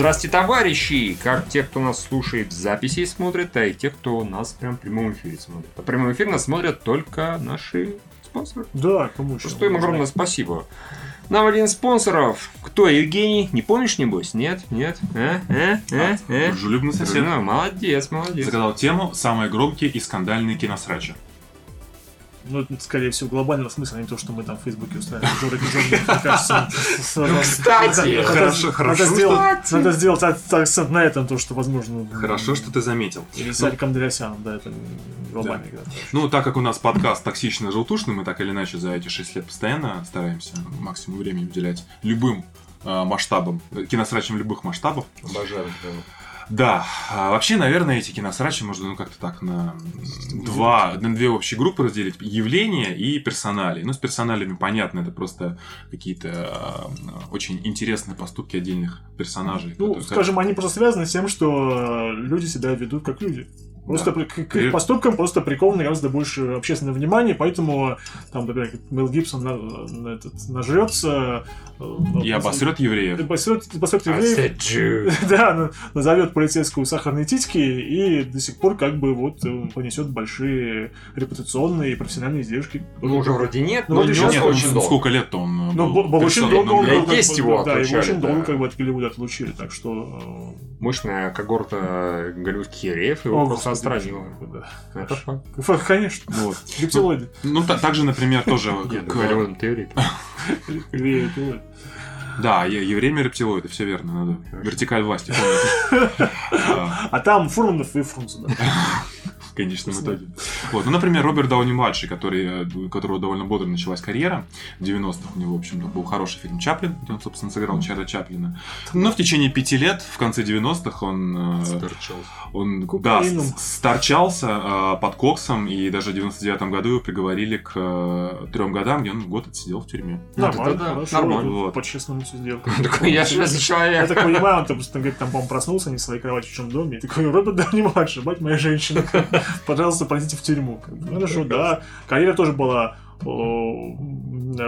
Здравствуйте, товарищи! Как те, кто нас слушает в записи и смотрит, а и те, кто нас прям в прямом эфире смотрит. А прямом эфире нас смотрят только наши спонсоры. Да, кому еще? Что им огромное спасибо. Нам один из спонсоров. Кто, Евгений? Не помнишь, небось? Нет? Нет? Э? Э? Э? Э? Дружелюбный сосед. Ну, молодец, молодец. Загадал тему «Самые громкие и скандальные киносрачи». Ну, это, скорее всего, глобального смысла, а не то, что мы там в Фейсбуке устраиваем. Жора Гизон, мне кажется, с- Ну, кстати, хорошо, надо хорошо, сделать- Надо сделать ак- акцент на этом, то, что, возможно... Хорошо, что ты заметил. Или с Аликом Андреасяном, да, это глобальный игра. Ну, так как у нас подкаст токсично желтушный, мы так или иначе за эти 6 лет постоянно стараемся максимум времени уделять любым э, масштабам, э, киносрачам любых масштабов. Обожаю. Да, а вообще, наверное, эти киносрачи можно ну, как-то так на два, на две общие группы разделить. Явления и персонали. Ну, с персоналями понятно, это просто какие-то э, очень интересные поступки отдельных персонажей. Ну, которые- скажем, они просто связаны с тем, что люди себя ведут как люди. Просто Да. к, к их поступкам просто приковано гораздо больше общественного внимания, поэтому там, например, Мел Гибсон на, на этот, нажрется э, И обосрет евреев. обосрет, обосрет евреев, да, на- назовет полицейскую сахарной титьки и до сих пор как бы вот э, понесет большие репутационные и профессиональные издержки. Ну, уже вроде нет, Ну, но вроде сейчас Нет, очень он- долго. сколько лет-то он э, Ну, был очень долго он был, есть его да, его отлучали, очень да. долго как бы от Голливуда отлучили, так что Мощная когорта голливудских евреев его просто отстранила. да. Конечно, Вот. рептилоиды. Ну, та- также, например, тоже... Голливудом теории. Да, е- евреями рептилоиды, все верно, надо. Вертикаль власти, помните? А, А там Фурманов и Фрунзе, да. В конечном итоге. Вот, ну, например, Роберт Дауни младший, который, э, у которого довольно бодро началась карьера в 90-х, у него, в общем-то, был хороший фильм Чаплин, где он, собственно, сыграл Чарли Чаплина. Но в течение пяти лет, в конце 90-х, он, э, он да, сторчался э, под коксом, и даже в 99-м году его приговорили к э, трем годам, где он год отсидел в тюрьме. Ну, Нормально, да, хорошо. нормально. Вот. По-честному все сделал. Такой, я Я человек. так понимаю, он просто, говорит, там, по-моему, проснулся не в своей кровати в чем доме, такой, Роберт Дауни младший, мать моя женщина, пожалуйста, пройдите в тюрьму. Бы, Хорошо, да. Карьера тоже была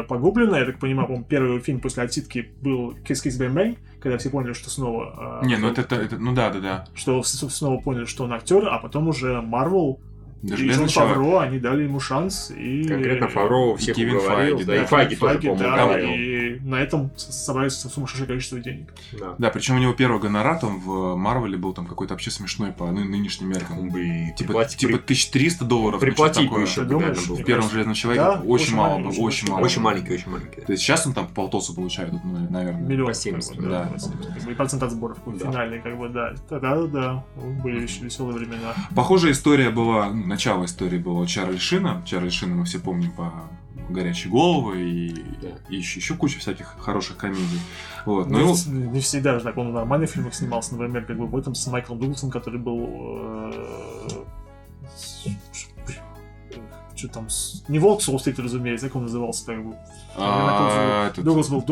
погублена, я так понимаю, по-моему, первый фильм после отсидки был Kiss Kiss Bang Bang, когда все поняли, что снова... а, Не, ну это, это- ну да, да, да. Что снова поняли, что он актер, а потом уже Марвел железный Джон человек. Фавро, они дали ему шанс, и... Конкретно Фавро всех Кевин уговорил, Файги, да, да, и Файги тоже, Файги, по-моему, да, уговорил. и на этом с- собрались сумасшедшее количество денег. Да. Да, причем у него первый гонорар там в Марвеле был там какой-то вообще смешной по ны- нынешним меркам. Он бы и Типа, приплати- типа 1300 долларов. ну, приплатить что-то бы еще думаешь? был. В первом железном человеке Да, очень, очень мало очень очень мало. Очень маленький, очень маленький. То есть сейчас он там полтосу получает, ну, наверное. Миллион. По 70, как бы, да. по 70, как бы, И процент от сборов Да. финальный, как бы, да. Да, да, были еще веселые времена. Похожая история была, ну, начало истории было Чарли Шина. Чарли Шина мы все помним по горячей головы и, Да. и еще, еще куча всяких хороших комедий. Вот. Ну, Ну, его- не, не всегда же так, он в нормальных фильмах снимался, например, как бы в этом с Майклом Дугласом, который был... что там, с- не Волк с Уолл-стрит, разумеется, как он назывался, как бы. а, Дуглас был,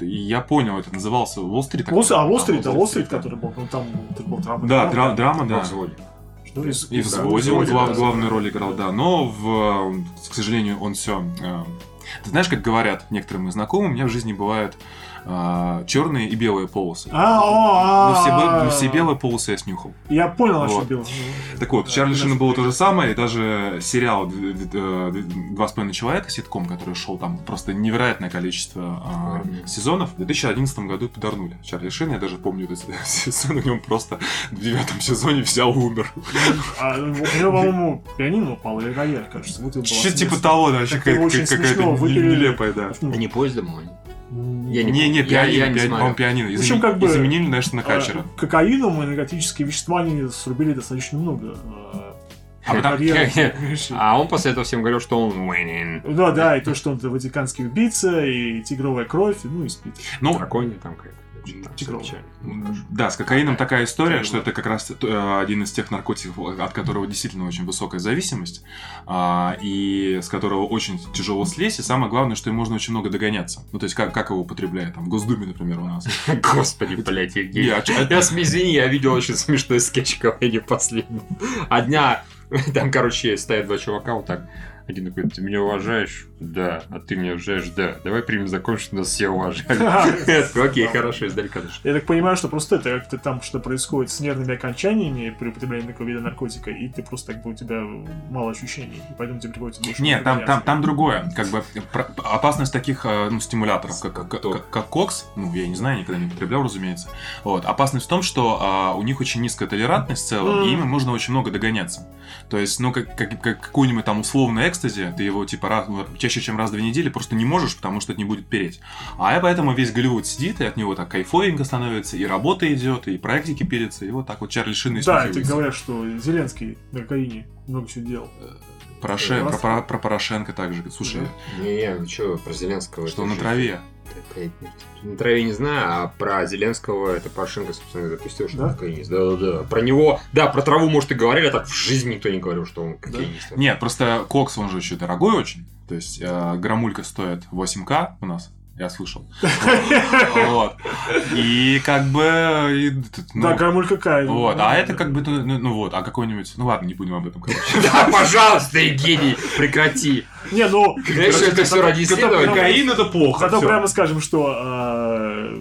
я понял, это назывался Уолл-стрит. так Уолл- а? Уолл-стрит, а, Уолл-стрит, который был, ну там, был драма. Да, дра- драма, да. Что, из- И в да, взводе он глав- да. главную роль играл, да. Но, в, э, к сожалению, он все... Ты знаешь, как говорят некоторые мои знакомые, у меня в жизни бывают э, черные и белые полосы. А, о, Не все, а, не все белые полосы я снюхал. Я понял, на что Вот. бил. Так вот, Чарли Шина было то же самое, и даже сериал э, «Два с половиной человека», ситком, который шел там просто невероятное количество а, сезонов, в 2011 году подорнули. Чарли Шина, я даже помню этот сезон, у него просто в девятом сезоне взял умер. А, у него, по-моему, пианино упало или рояль, кажется. Вот Что-то типа того, да, вообще какая-то нелепая, да. Ну, А не поездом они? Я Не, не, Я- пианино, я не пианино, по-моему, пианино. В общем, как бы, Заменили, знаешь, на качера. а, Кокаином и наркотические вещества они срубили достаточно много. а, А потом-? А он после этого всем говорил, что он winning. Да, да, и то, что он ватиканский убийца, и тигровая кровь, и, ну и спит. Ну, Драконий там какая-то. Очень Да, с кокаином такая история, что это как раз э, один из тех наркотиков, от которого действительно очень высокая зависимость, а, и с которого очень тяжело слезть, и самое главное, что им можно очень много догоняться. Ну, то есть, как, как его употребляют, там, в Госдуме, например, у нас. Господи, блядь, Евгений. Не, Я извини, я видел очень смешной скетч комедии последний. А дня, там, короче, стоят два чувака вот так. Один такой, ты меня уважаешь? Да, а ты меня уже да. Давай примем закон, что нас все уважают. Окей, хорошо, издалека. Я так понимаю, что просто это как-то там что происходит с нервными окончаниями при употреблении такого вида наркотика, и ты просто как бы у тебя мало ощущений, и поэтому тебе приходится больше Нет, там, там, там другое. Как бы про- опасность таких э, ну, стимуляторов, как, как, как- как кокс, ну, я не знаю, никогда не употреблял, разумеется. Вот. Опасность в том, что а, у них очень низкая толерантность в целом, и им нужно очень много догоняться. То есть, ну, как, как, как какой-нибудь там условный экстази, ты его, типа, раз, чаще, чем раз в две недели просто не можешь, потому что это не будет переть. А и поэтому весь Голливуд сидит, и от него так кайфовенько становится, и работа идет, и проектики пилятся, и вот так вот Чарли Шин и Да, тебе говорят, что Зеленский на кокаине много чего делал. Порошен- Раз. про, про- про Порошенко также. Слушай, Не-не, ну что, про Зеленского... что на траве. Да, На траве не знаю, а про Зеленского это Порошенко, собственно, запустил, что Да? он кокаинист. Да-да-да. Про него, да, про траву, может, и говорили, а так в жизни никто не говорил, что он кокаинист. Нет, просто кокс, он же еще дорогой очень. То есть э, граммулька стоит 8к у нас, я слышал. Вот. И как бы... и, ну, Да, грамуль какая. Вот, а это как бы, ну, ну вот, а какой-нибудь... Ну ладно, не будем об этом, короче. Да, пожалуйста, Евгений, прекрати. Не, ну, что это все ради исследования? Кокаин это плохо. Зато прямо скажем, что а,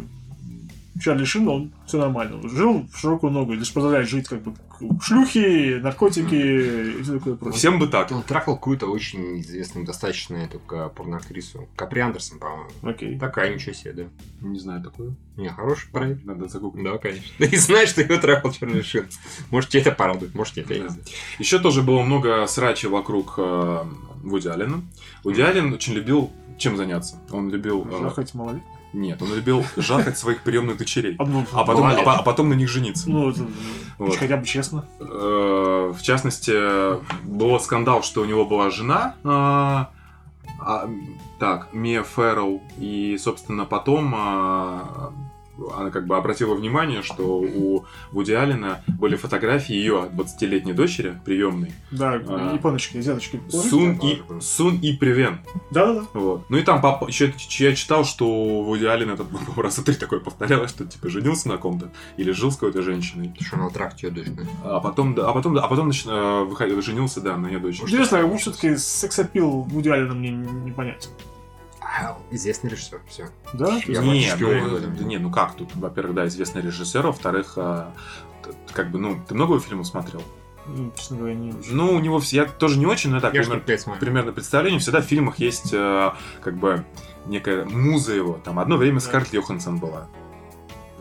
Чарли Шин, он все нормально. Жил в широкую ногу, лишь позволяет жить как бы шлюхи, наркотики и все такое прочее. Всем бы так. Он трахал какую-то очень известную, достаточно ка- порноактрису. Капри Андерсон, по-моему. Окей. Такая, ничего себе, да. Не знаю такую. Не, хороший проект. Надо загуглить. Да, конечно. И знаешь, что его трахал Чарли Шин. Может, тебе это порадует, может, нет, я не Да. Еще тоже было много срачи вокруг э, Вуди Аллена. Вуди Аллен очень любил чем заняться? Он любил... э, Жахать малолет. Нет, он любил жахать своих приемных дочерей. Одну. А потом, Молодец. а, а потом на них жениться. Ну, это, Вот. хотя бы честно. Э, В частности, был скандал, что у него была жена, а, а, так, Мия Феррелл, и, собственно, потом а, она как бы обратила внимание, что у Вуди Аллена были фотографии ее 20-летней дочери, приемной, Да, А. японочки, азиаточки. Сун да, и, да. Сун и Привен. Да-да-да. Вот. Ну и там поп- еще я читал, что у Вуди Аллена это по раза три такое повторялось, что типа женился на ком-то или жил с какой-то женщиной. Что на трахте ее дочь, да? А потом, да, а потом, да, а потом нач- э, выходил- женился, да, на ее дочери. Интересно, как все-таки сексапил Вуди Аллена мне непонятен. А, Известный режиссер, все. Да? Я не, ну, уверен в этом. да не, ну как тут, во-первых, да, известный режиссер, во-вторых, а, как бы, ну, ты много его фильмов смотрел? Ну, честно говоря, не очень. Ну, у него все, я тоже не очень, но так, Я примерно, примерно представление, всегда в фильмах есть, э, как бы, некая муза его, там, одно время Да. Скарлетт Йоханссон была,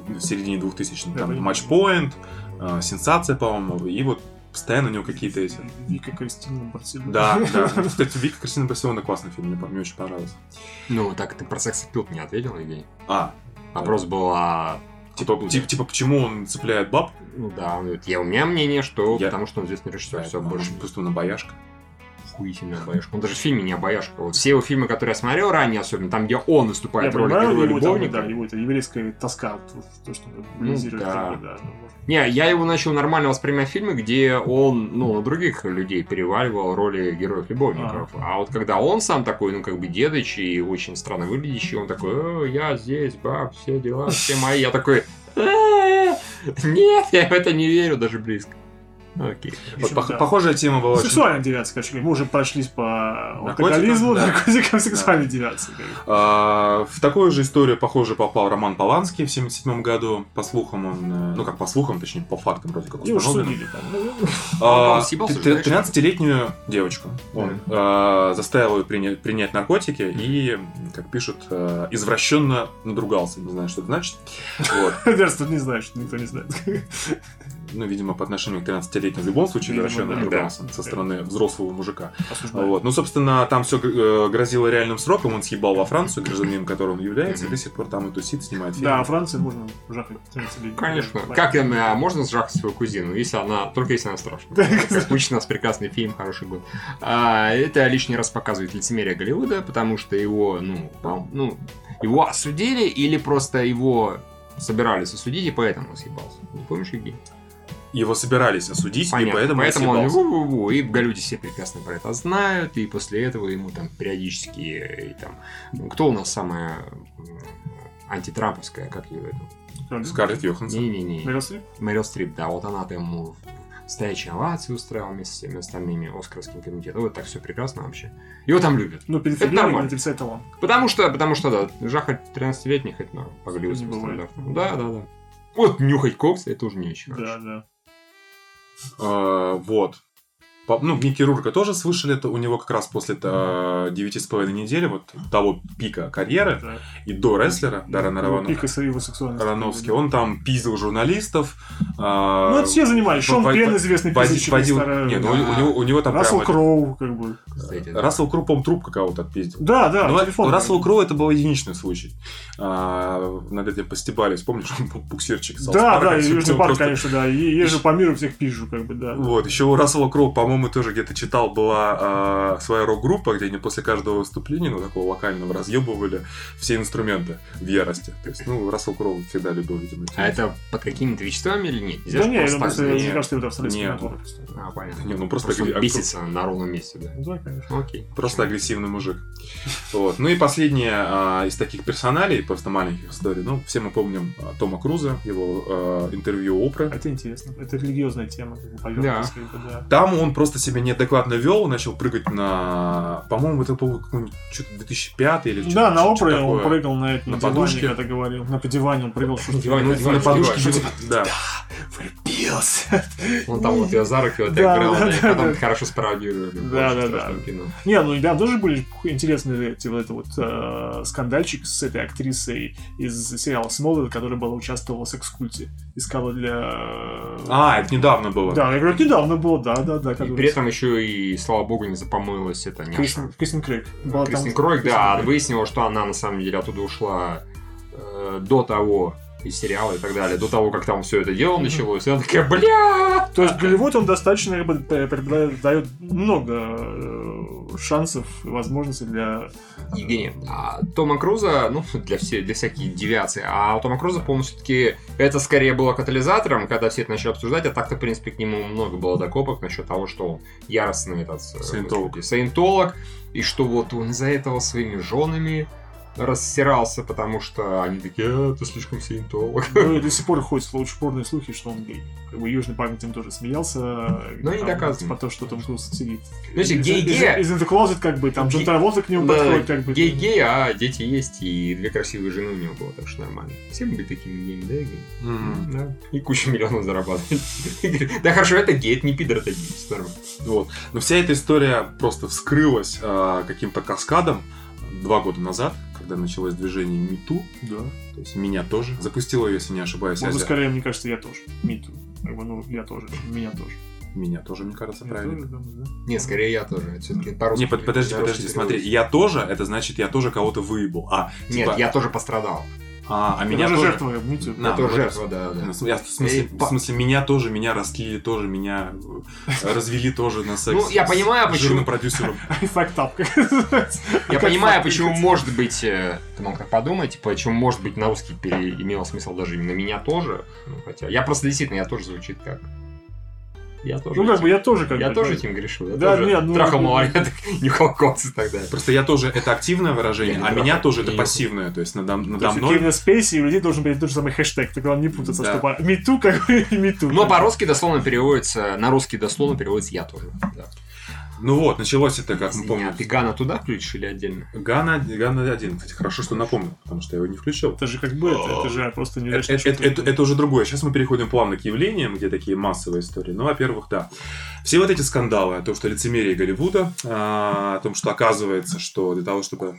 в середине 2000-х, Я там, понимаю. Матчпоинт, э, Сенсация, по-моему, и вот постоянно у него какие-то эти... Вика Кристина Барселона. Да, да. Кстати, Вика Кристина Барселона классный фильм, мне, очень понравился. Ну, так ты про секс аппил не ответил, Евгений. А, Вопрос был, а... типа, типа, типа, почему он цепляет баб? Ну да, он говорит, я, у меня мнение, что Я- потому что он известный режиссер, все больше. Просто он обаяшка. Охуительная обаяшка. Он даже в фильме не обаяшка. Вот все его фильмы, которые я смотрел ранее, особенно там, где он Я выступает в роли героя его, там, любовника. да, его это еврейская тоска, вот, то, что реализирует. да. да, ну, может. Не, я его начал нормально воспринимать фильмы, где он, ну, на других людей переваривал роли героев-любовников. А. вот когда он сам такой, ну, как бы дедыч и очень странно выглядящий, он такой, «О, я здесь, баб, все дела, все мои. Я такой, «Э, нет, я в это не верю даже близко. Окей. В Вот пох- да. Похожая тема была очень... Сексуальная девиация, короче, говоря. мы уже прошлись по Наркотикам, алкоголизму, да. наркотикам, сексуальной девиации. как бы. А, В такую же историю, похоже, попал Роман Поланский в 77 году. По слухам он... э, Ну, как по слухам, точнее, по фактам вроде как Его судили ну, А, Он съебался же, т- знаешь? 13-летнюю девочку. Он а, заставил ее принять, принять наркотики и, как пишут, а, извращенно надругался. Не знаю, что это значит. Вот. Тут не знаю, что никто не знает. Ну, видимо, по отношению к 13-летней в любом случае Видимо, извращенно да. надругался Да. со стороны взрослого мужика. Осуждаю. Вот. Ну, собственно, там все грозило реальным сроком. Он съебал во Францию, гражданином которого он является, и до сих пор там и тусит, снимает фильмы. Да, в Франции можно жахать 13 лет. Конечно. Как а, можно сжахать свою кузину, если она, только если она страшная. Как учит нас прекрасный фильм, хороший был. А, это лишний раз показывает лицемерие Голливуда, потому что его, ну, ну, его осудили или просто его собирались осудить, и поэтому он съебался. Не помнишь, Евгений? Его собирались осудить, и Понятно. поэтому, поэтому он он съебался. ву-ву-ву, и в Голливуде все прекрасно про это знают, и после этого ему там периодически, и, там, ну, кто у нас самая антитрамповская, как ее это? Кто? Скарлетт Йоханссон. Не-не-не. Мэрил Стрип? Мэрил Стрип, да, вот она там ему стоячие овации устраивал вместе с всеми остальными Оскаровским комитетом. Вот так все прекрасно вообще. Его там любят. Ну, перед Это нормально. талант. Потому что, потому что, да, Жаха 13-летний, хоть ну, по бывает. стандартам. Да, да, да. Вот нюхать кокс, это уже не очень хорошо. Да, да. Э, Вот. По- Ну, Микки Рурка тоже слышали, это у него как раз после э, девяти с половиной недели, вот того пика карьеры, да. и до рестлера, Даррена Ну, Равано- Пика его сексуальности. Рановский, он там пиздил журналистов. Ну, это все занимались. Шон Пен, известный пиздильщик водил-. Нет, ну, у, у него, у него там Рассел прямо- Кроу, как бы. Кстати, да. Рассел Кроу, по труп какого-то отпиздил. Да, да, Ну, телефон. у Рассела Кроу это был единичный случай. А, над этим постебались. Помнишь, он был буксирчик Да, да, Южный парк, просто- конечно, да. И езжу по миру, всех пизжу, как бы, да. Вот, еще у Рассела Кроу, по-моему, тоже где-то читал, была а, своя рок-группа, где они после каждого выступления, ну, такого локального, разъебывали все инструменты в ярости. То есть, ну, Рассел Кроу всегда любил, видимо, А это под какими-то веществами или нет? Нельзя Да же не, я просто так мне кажется, это австралийский Нет. А, понятно. Не, ну, просто Просто он агре- бесится на ровном месте, да. Ну, Да, конечно. Окей. Просто агрессивный мужик. Вот. Ну и последнее а, из таких персоналей, просто маленьких историй. Ну, все мы помним а, Тома Круза, его интервью Опры. Это интересно. Это религиозная тема, как бы, да. Там он просто себя неадекватно вел, начал прыгать на... По-моему, это был какой-нибудь что-то 2005 или что-то Да, на опре он прыгал на, это, На на, подушке. когда говорил. На диване он прыгал. на На подушке, да. Влюбился. Он там вот ее за руки вот Да, так брал, да, да, и да, потом да. хорошо спародировали. Да, да, да. кино. Не, ну и да, тоже были интересные эти вот это вот э, скандальчик с этой актрисой из сериала Смолвилл, которая была участвовала в секс-культе. Искала для... э, А, это недавно было. Да, я говорю, недавно было, да, да, да. И при этом еще и, слава богу, не запомылась это не Кристин, Кристин Крейг. Там- Кристин Кройк, да, выяснила, что она на самом деле оттуда ушла э, до того из сериала и так далее, до того, как там все это дело началось. И она такая, бля! То есть Голливуд, он достаточно дает много э, шансов и возможностей для... Евгений, а Тома Круза, ну, для, все, для всяких девиаций, а у Тома Круза, по-моему, все-таки это скорее было катализатором, когда все это начали обсуждать, а так-то, в принципе, к нему много было докопок насчет того, что он яростный этот... э, Саентолог. Саентолог, и что вот он из-за этого своими женами рассирался, потому что они такие, а, ты слишком саентолог. Ну и до сих пор ходят очень спорные слухи, что он гей. Как бы Южный этим тоже смеялся. Но не там, доказано. Типа то, что Том Круз сидит. Знаете, Из- гей-гея- Из, Closet, как бы, там Джон Траволта к нему подходит, как бы. Гей-гей, а дети есть, и две красивые жены у него было, так что нормально. Все мы были такими геями, да, гей? Да. И кучу миллионов зарабатывает. Да хорошо, это гей, это не пидор, это гей, нормально. Вот. Но вся эта история просто вскрылась а, каким-то каскадом два года назад, когда началось движение МИТУ, Да. то есть меня тоже. Запустила ее, если не ошибаюсь, Азия. скорее, мне кажется, я тоже. Миту. Как бы, ну, я тоже. Меня тоже. Меня тоже, мне кажется, Я правильно. тоже думаю, да. Не, скорее я тоже. Все-таки по-русски. Не, под- подожди, подожди, смотри, я тоже, это значит, я тоже кого-то выебал. А, Нет, типа, я тоже пострадал. А, а Я меня тоже жертва Я тоже вот жертва, да, да. В- я- в, смысле, Эй, в смысле, меня тоже, меня растлили тоже, меня э, развели тоже на секс. Ну, я понимаю, почему- жирным продюсером. Называется. Я понимаю, почему может быть, э, ты мог так подумать, типа, почему может быть на русский имело смысл даже именно меня тоже. Ну, хотя, я просто действительно, я тоже звучит как. Я тоже. Ну, как этим- бы я тоже как я бы, тоже этим грешил. Я Да, тоже нет, ну, трахал ну, малолеток, нюхал кокс и так далее. Просто я тоже, это активное выражение, а меня тоже это пассивное. То есть надо, То надо есть у мной... Кевина Спейси и у людей должен быть тот же самый хэштег, так главное не путаться, Да. что по Миту как бы и Миту. Но по-русски дословно переводится, на русский дословно переводится я тоже. Да. Ну вот, началось это, как мы Извини, помним. а ты Гана туда включишь или отдельно? Гана, Гана один. Кстати, хорошо, что напомнил, потому что я его не включил. Это же как бы это, это же просто не Это, это- это- это уже другое. Сейчас мы переходим плавно к явлениям, где такие массовые истории. Ну, во-первых, да. Все вот эти скандалы о том, что лицемерие Голливуда, а, о том, что оказывается, что для того, чтобы...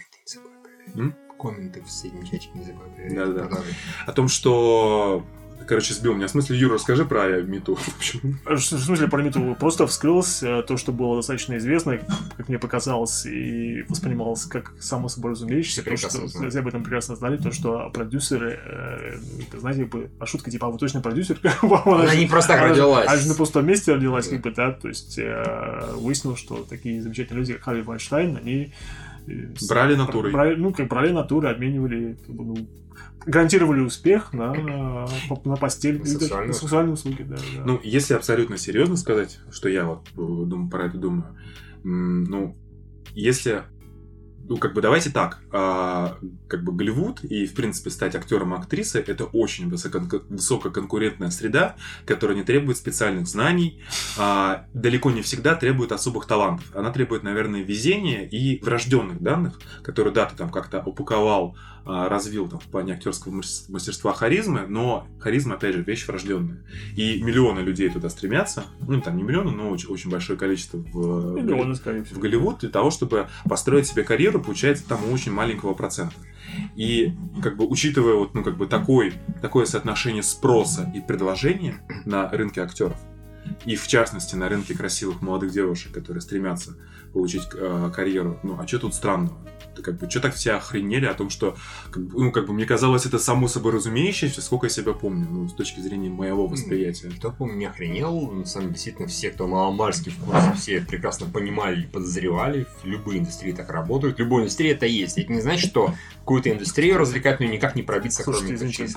Комменты в среднем чатике не забывай проверять. Да-да. Продолжай. О том, что... Короче, сбил меня. В смысле, Юра, расскажи про Миту. В общем, В смысле, про Миту просто вскрылось э, то, что было достаточно известно, как мне показалось, и воспринималось как само собой разумеющееся. Все то, прекрасно что все об этом прекрасно знали, то, что продюсеры, э, это, знаете, как бы, а шутка типа, а вы точно продюсер? Она не просто так она родилась. Она же на пустом месте родилась, как бы, да, то есть э, выяснилось, что такие замечательные люди, как Харви Вайнштейн, они... э, Брали натурой. брали- ну, как брали натуры, обменивали, как бы, ну, гарантировали успех на, на постель, На сексуальные на сексуальные услуги, да, да. Ну, если абсолютно серьезно сказать, что я вот э, думаю, про это думаю, ну, если ну, как бы давайте так, а, как бы Голливуд и, в принципе, стать актером актрисой это очень высоко- высококонкурентная среда, которая не требует специальных знаний, а, далеко не всегда требует особых талантов. Она требует, наверное, везения и врожденных данных, которые, да, ты там как-то упаковал, развил там в плане актерского мас- мастерства харизмы, но харизма, опять же, вещь врожденная. И миллионы людей туда стремятся, ну, там не миллионы, но очень, очень большое количество в, Миллионы, в. Голливуд для того, чтобы построить себе карьеру, получается там очень маленького процента. И как бы учитывая вот ну как бы такой такое соотношение спроса и предложения на рынке актеров и в частности на рынке красивых молодых девушек, которые стремятся получить э, карьеру, ну а что тут странного? Это как бы что так все охренели о том, что как бы, ну как бы мне казалось это само собой разумеющееся, сколько я себя помню, ну с точки зрения моего восприятия. Кто, помню, не охренел, на самом деле, действительно, все, кто маломальски в курсе, все прекрасно понимали и подозревали, в любой индустрии так работают, в любой индустрии это есть. Это не значит, что какую-то индустрию развлекательную никак не пробиться, Слушайте, кроме извините,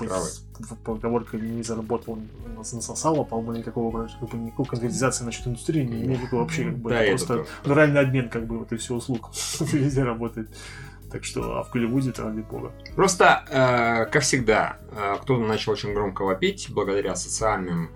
поговорка не заработал, насосала, по-моему, никакого, как бы, никакой конкретизации насчет индустрии не имеет никакого вообще, как бы, Да, это просто тоже. натуральный обмен, как бы, вот и все услуг везде работает. Так что, а в Голливуде это ради бога. Просто, э, как всегда, э, кто-то начал очень громко вопить благодаря социальным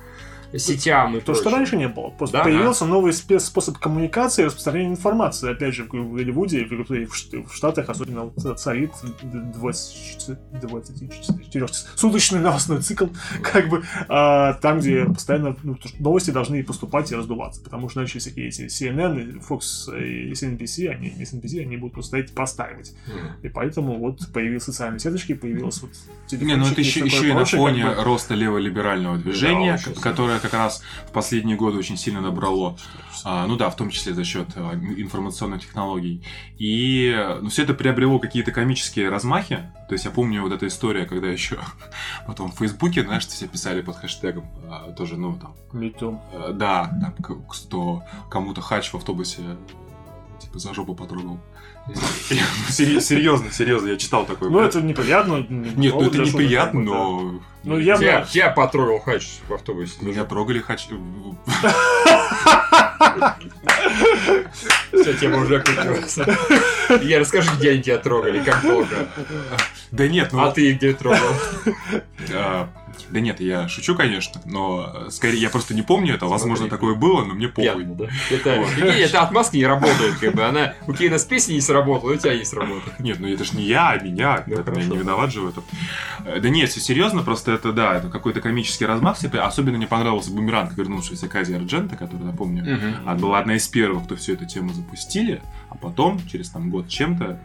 сетям и То, что прочему. раньше не было. Просто Да, появился новый спе- способ коммуникации и распространения информации. Опять же, в Голливуде, в, в Штатах особенно царит 24, 24 суточный новостной цикл, как бы, а, там, где постоянно ну, что новости должны поступать и раздуваться. Потому что иначе всякие эти CNN, и Fox и SNBC, они, SNBC, они будут просто стоять и простаивать. Мгм. И поэтому вот появились социальные сеточки, появилось вот Не, ну это телефончики, еще, еще и на прочее, фоне как бы. роста леволиберального движения, очень ко- которое как раз в последние годы очень сильно набрало, а, ну да, в том числе за счет а, информационных технологий. И ну, все это приобрело какие-то комические размахи. То есть я помню вот эта история, когда еще потом в Фейсбуке, знаешь, все писали под хэштегом а, тоже, ну там, too. э, да, там, к- что кому-то хач в автобусе типа за жопу потрогал. Серьезно, серьезно, я читал такое. Ну, это неприятно. Нет, ну это неприятно, но... Ну, я тебя потрогал хач в автобусе. Меня трогали хач... Вся тема уже окрутилась. Я расскажи, где они тебя трогали, как долго. Да нет, ну... А ты их где трогал? Да нет, я шучу, конечно, но э, скорее я просто не помню это. Возможно, такое было, но мне похуй. Пьяный, да? Это, Вот. это отмазка не работает, как бы. Она у Кейна с песней не сработала, у тебя не сработает. Нет, ну это ж не я, а меня, Ну, поэтому я не виноват же в этом. Э, Да нет, все серьезно, просто это, да, это какой-то комический размах. Типа, особенно мне понравился бумеранг, вернувшийся к Ази Арджента, который, напомню, а, была одна из первых, кто всю эту тему запустили, а потом, через там год чем-то,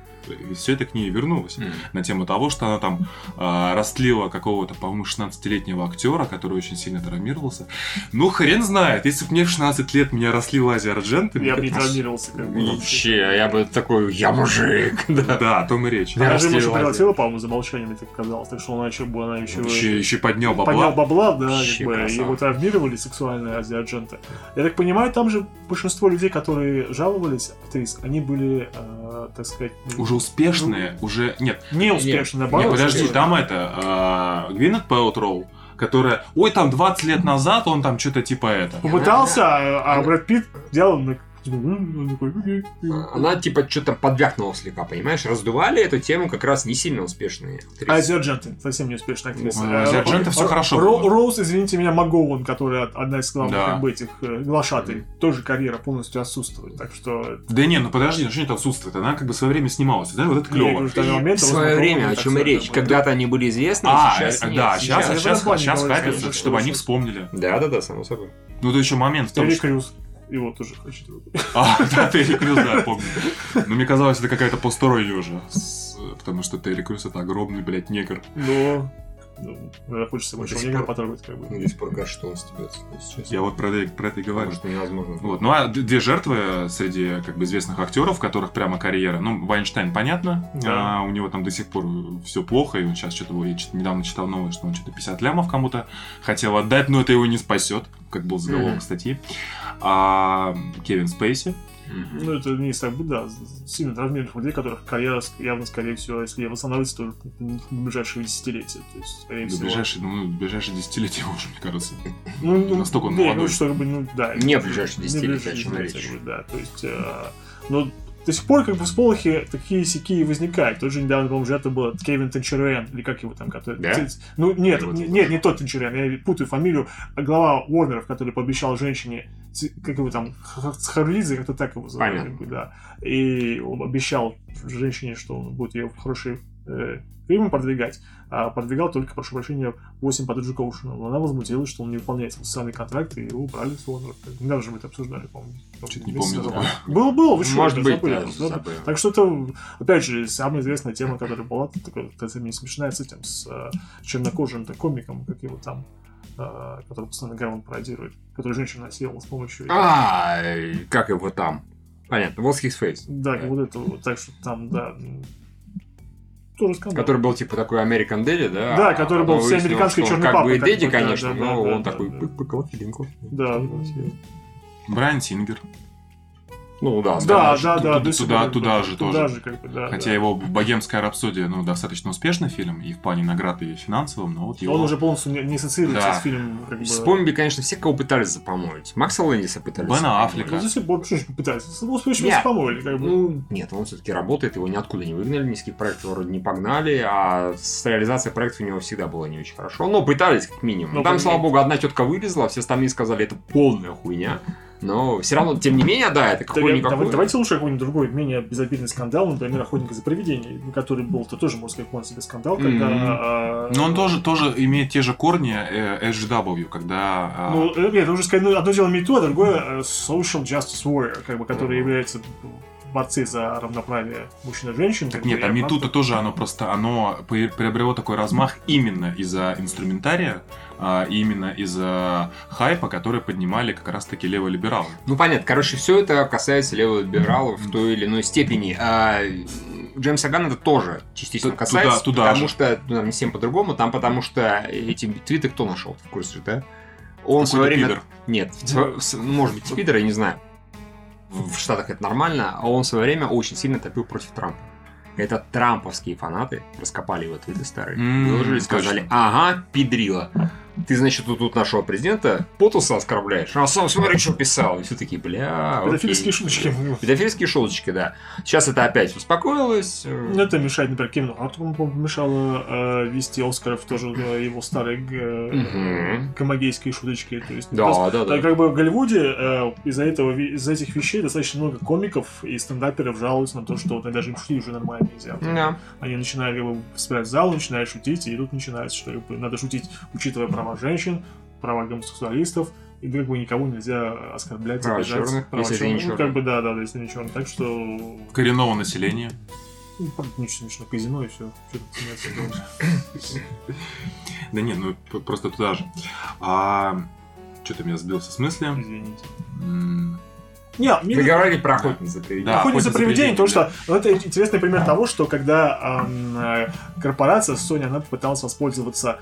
все это к ней вернулось. На тему того, что она там а, растлила какого-то, по-моему, 16-летнего актера, который очень сильно травмировался. Ну, хрен знает, если бы мне в 16 лет меня растлил Ази Арджента, Я бы не травмировался. Как бы, Вообще, я бы такой, я мужик. кажется- Да, о том и речь. Да. Она же ему еще Растлила. пригласила, по-моему, за молчанием, мне так казалось. Так что она еще, бы- она еще, Еще, еще поднял бабла. поднял бабла, да, как бы, его травмировали сексуально Ази Арджента. Я так понимаю, там же большинство людей, которые жаловались, актрис, они были, э, так сказать, Уже успешные, уже... Нет, неуспешны, нет, наоборот. подожди, скорее. там это... а, Гвинет Пэлтроу, которая... Ой, там 20 лет назад он там что-то типа это... Попытался, а, а Брэд Питт делал на- типа, такой, «Окей». Она типа что-то подвякнула слегка, понимаешь? Раздували эту тему как раз не сильно успешные актрисы. Ази Арджента, совсем не успешная актриса. Ну, Э, всё Ро- хорошо. Роуз, извините меня, МакГоуан, которая одна из главных Да. как бы, этих э, глашатай, тоже карьера полностью отсутствует. Так что Да не, ну подожди, ну что это отсутствует? Она как бы в свое время снималась, да, вот это клево. в свое время, о чем и речь. Когда-то они были известны, А, сейчас э, да, сейчас, сейчас, сейчас что- чтобы что- они вспомнили. Да, да, да, само собой. Ну, это еще момент в том, Терри что... Крюс. Его тоже хочет. А, да, Терри Крюс, да, я помню. Но мне казалось, это какая-то постеройя уже. с- Потому что Терри Крюс это огромный, блядь, негр. Но ну, наверное, хочется сих негра пор- потрогать, как бы. До сих пор кажется, что он стебется. если честно. Я вот про это, про это и говорю. Потому что невозможно. Вот. Ну а две жертвы среди как бы известных актеров, которых прямо карьера. Ну, Вайнштейн, понятно. Да. А, у него там до сих пор все плохо, и он сейчас что-то, я чё-то недавно читал новость, что он что-то 50 лямов кому-то хотел отдать, но это его не спасет, как был заголовок Мгм. статьи. А, Кевин Спейси. Мгм. Ну, это не так бы, да, сильно травмированных людей, которых карьера явно, скорее всего, если восстановится, то в ближайшие десятилетия. То есть, скорее всего... ближайшие, ну, ближайшие десятилетия уже, мне кажется. Ну, ну, Настолько он молодой. Ну, что, как бы, ну, да. Не ближайшие десятилетия, ближайшие Да, то есть, э, ну, до сих пор как бы всполохи такие сякие возникают. Тот же недавно, по-моему, жертва был Кевин Тенчериан, или как его там, который... Да? Ну, нет, не- нет, не тот Тенчериан, я путаю фамилию, глава Уорнеров, который пообещал женщине, как его там, Х- Харулидзе, как-то так его зовут, Понятно. да. И он обещал женщине, что он будет ее в хорошие э, фильмы продвигать, а продвигал только, прошу прощения, 8 подружек Оушена. Но она возмутилась, что он не выполняет социальный контракт, и его убрали с Уорнеров. Недавно же мы это обсуждали, по-моему. Не помню такое. Было, было, вы что, Может быть, забыли да, просто, да? забыл. Так что это, опять же, самая известная тема, которая была, такая, мне смешная с этим, с э, чернокожим -то комиком, как его там, который постоянно Гармон пародирует, который женщина насиловала с помощью... А, как его там? Понятно, What's his face? Да, вот это вот, так что там, да, тоже скандал. Который был типа такой American Daddy, да? Да, который был А все что он черный как бы и да, конечно, но он такой филинку. Да. Брайан Сингер. Ну да, Да, да, да, туда- туда- туда же туда тоже. же, как бы, да, Хотя да. его «Богемская рапсодия» ну, достаточно успешный фильм, и в плане наград, и финансовым, но вот его... Он уже полностью не, не ассоциируется Да. с фильмом, как бы... Вспомни, конечно, все, кого пытались запомоить. Макса Лэнниса пытались Бена. Аффлека. Ну, сих пор, что ж пытается? Ну, успешно Нет. помоили, как бы. Ну, нет, он все-таки работает, его ниоткуда не выгнали, ни с каких проектов вроде не погнали, а с реализацией проекта у него всегда было не очень хорошо. Но пытались, как минимум. Ну, Там, слава богу, одна тетка вылезла, все остальные сказали, это полная хуйня. Но все равно, тем не менее, да, это какой-никакой... давай- давайте лучше какой-нибудь другой, менее безобидный скандал, например, «Охотника за привидениями», который был, то тоже, можно сказать, себе скандал, когда... Мгм. а, Но он тоже, тоже имеет те же корни э, SGW, когда... а, Ну, э, нет, уже сказать, ну, одно дело MeToo, а другое э, Social Justice Warrior, как бы, которые Мгм. являются борцы за равноправие мужчин и женщин. Так нет, а Мету-то тоже оно просто, оно при- приобрело такой размах именно из-за инструментария, а, именно из-за хайпа, который поднимали как раз-таки леволибералы. Ну, понятно. Короче, все это касается леволибералов в той или иной степени. А Джеймса Ганна это тоже частично Т- касается, туда- туда потому же. что, ну, там не всем по-другому, там потому что эти твиты кто нашел, в курсе, да? Он в свое время... пидор. Нет, ну, может быть, пидор, я не знаю. В Штатах это нормально, а он в свое время очень сильно топил против Трампа. Это трамповские фанаты раскопали его твиты старые. Выложили, точно. сказали, ага, педрила. Ты, значит, тут, тут нашего президента Потуса оскорбляешь, а сам смотри, что писал. И все такие, бля, окей». Педофильские шуточки. ну, Педофильские шуточки, да. Сейчас это опять успокоилось. э, Это мешает, например, Кевину Харту, по-моему, помешало э, вести Оскаров тоже э, его старые гомогейские шуточки. То есть, просто- Да, да, Так да. как бы в Голливуде э, из-за этого, из-за этих вещей достаточно много комиков и стендаперов жалуются на то, что вот даже им шутить уже нормально нельзя. Да. Они начинают как бы собирать зал, начинают шутить, и тут начинается, что как бы, надо шутить, учитывая права женщин, права гомосексуалистов, и как бы никого нельзя оскорблять, Права обижать. чёрных, если ты не Ну, как бы да, да, да, если не черный. Так что Коренного населения. ну, ничего смешно, казино и все. Да нет, ну просто туда же. А, что-то меня сбился с мысли. Извините. Не, мне Вы говорили про охотницу за привидениями. Да, Охотница охотница за привидениями, потому что ну, это интересный пример того, что когда ам, э, корпорация Sony, она попыталась воспользоваться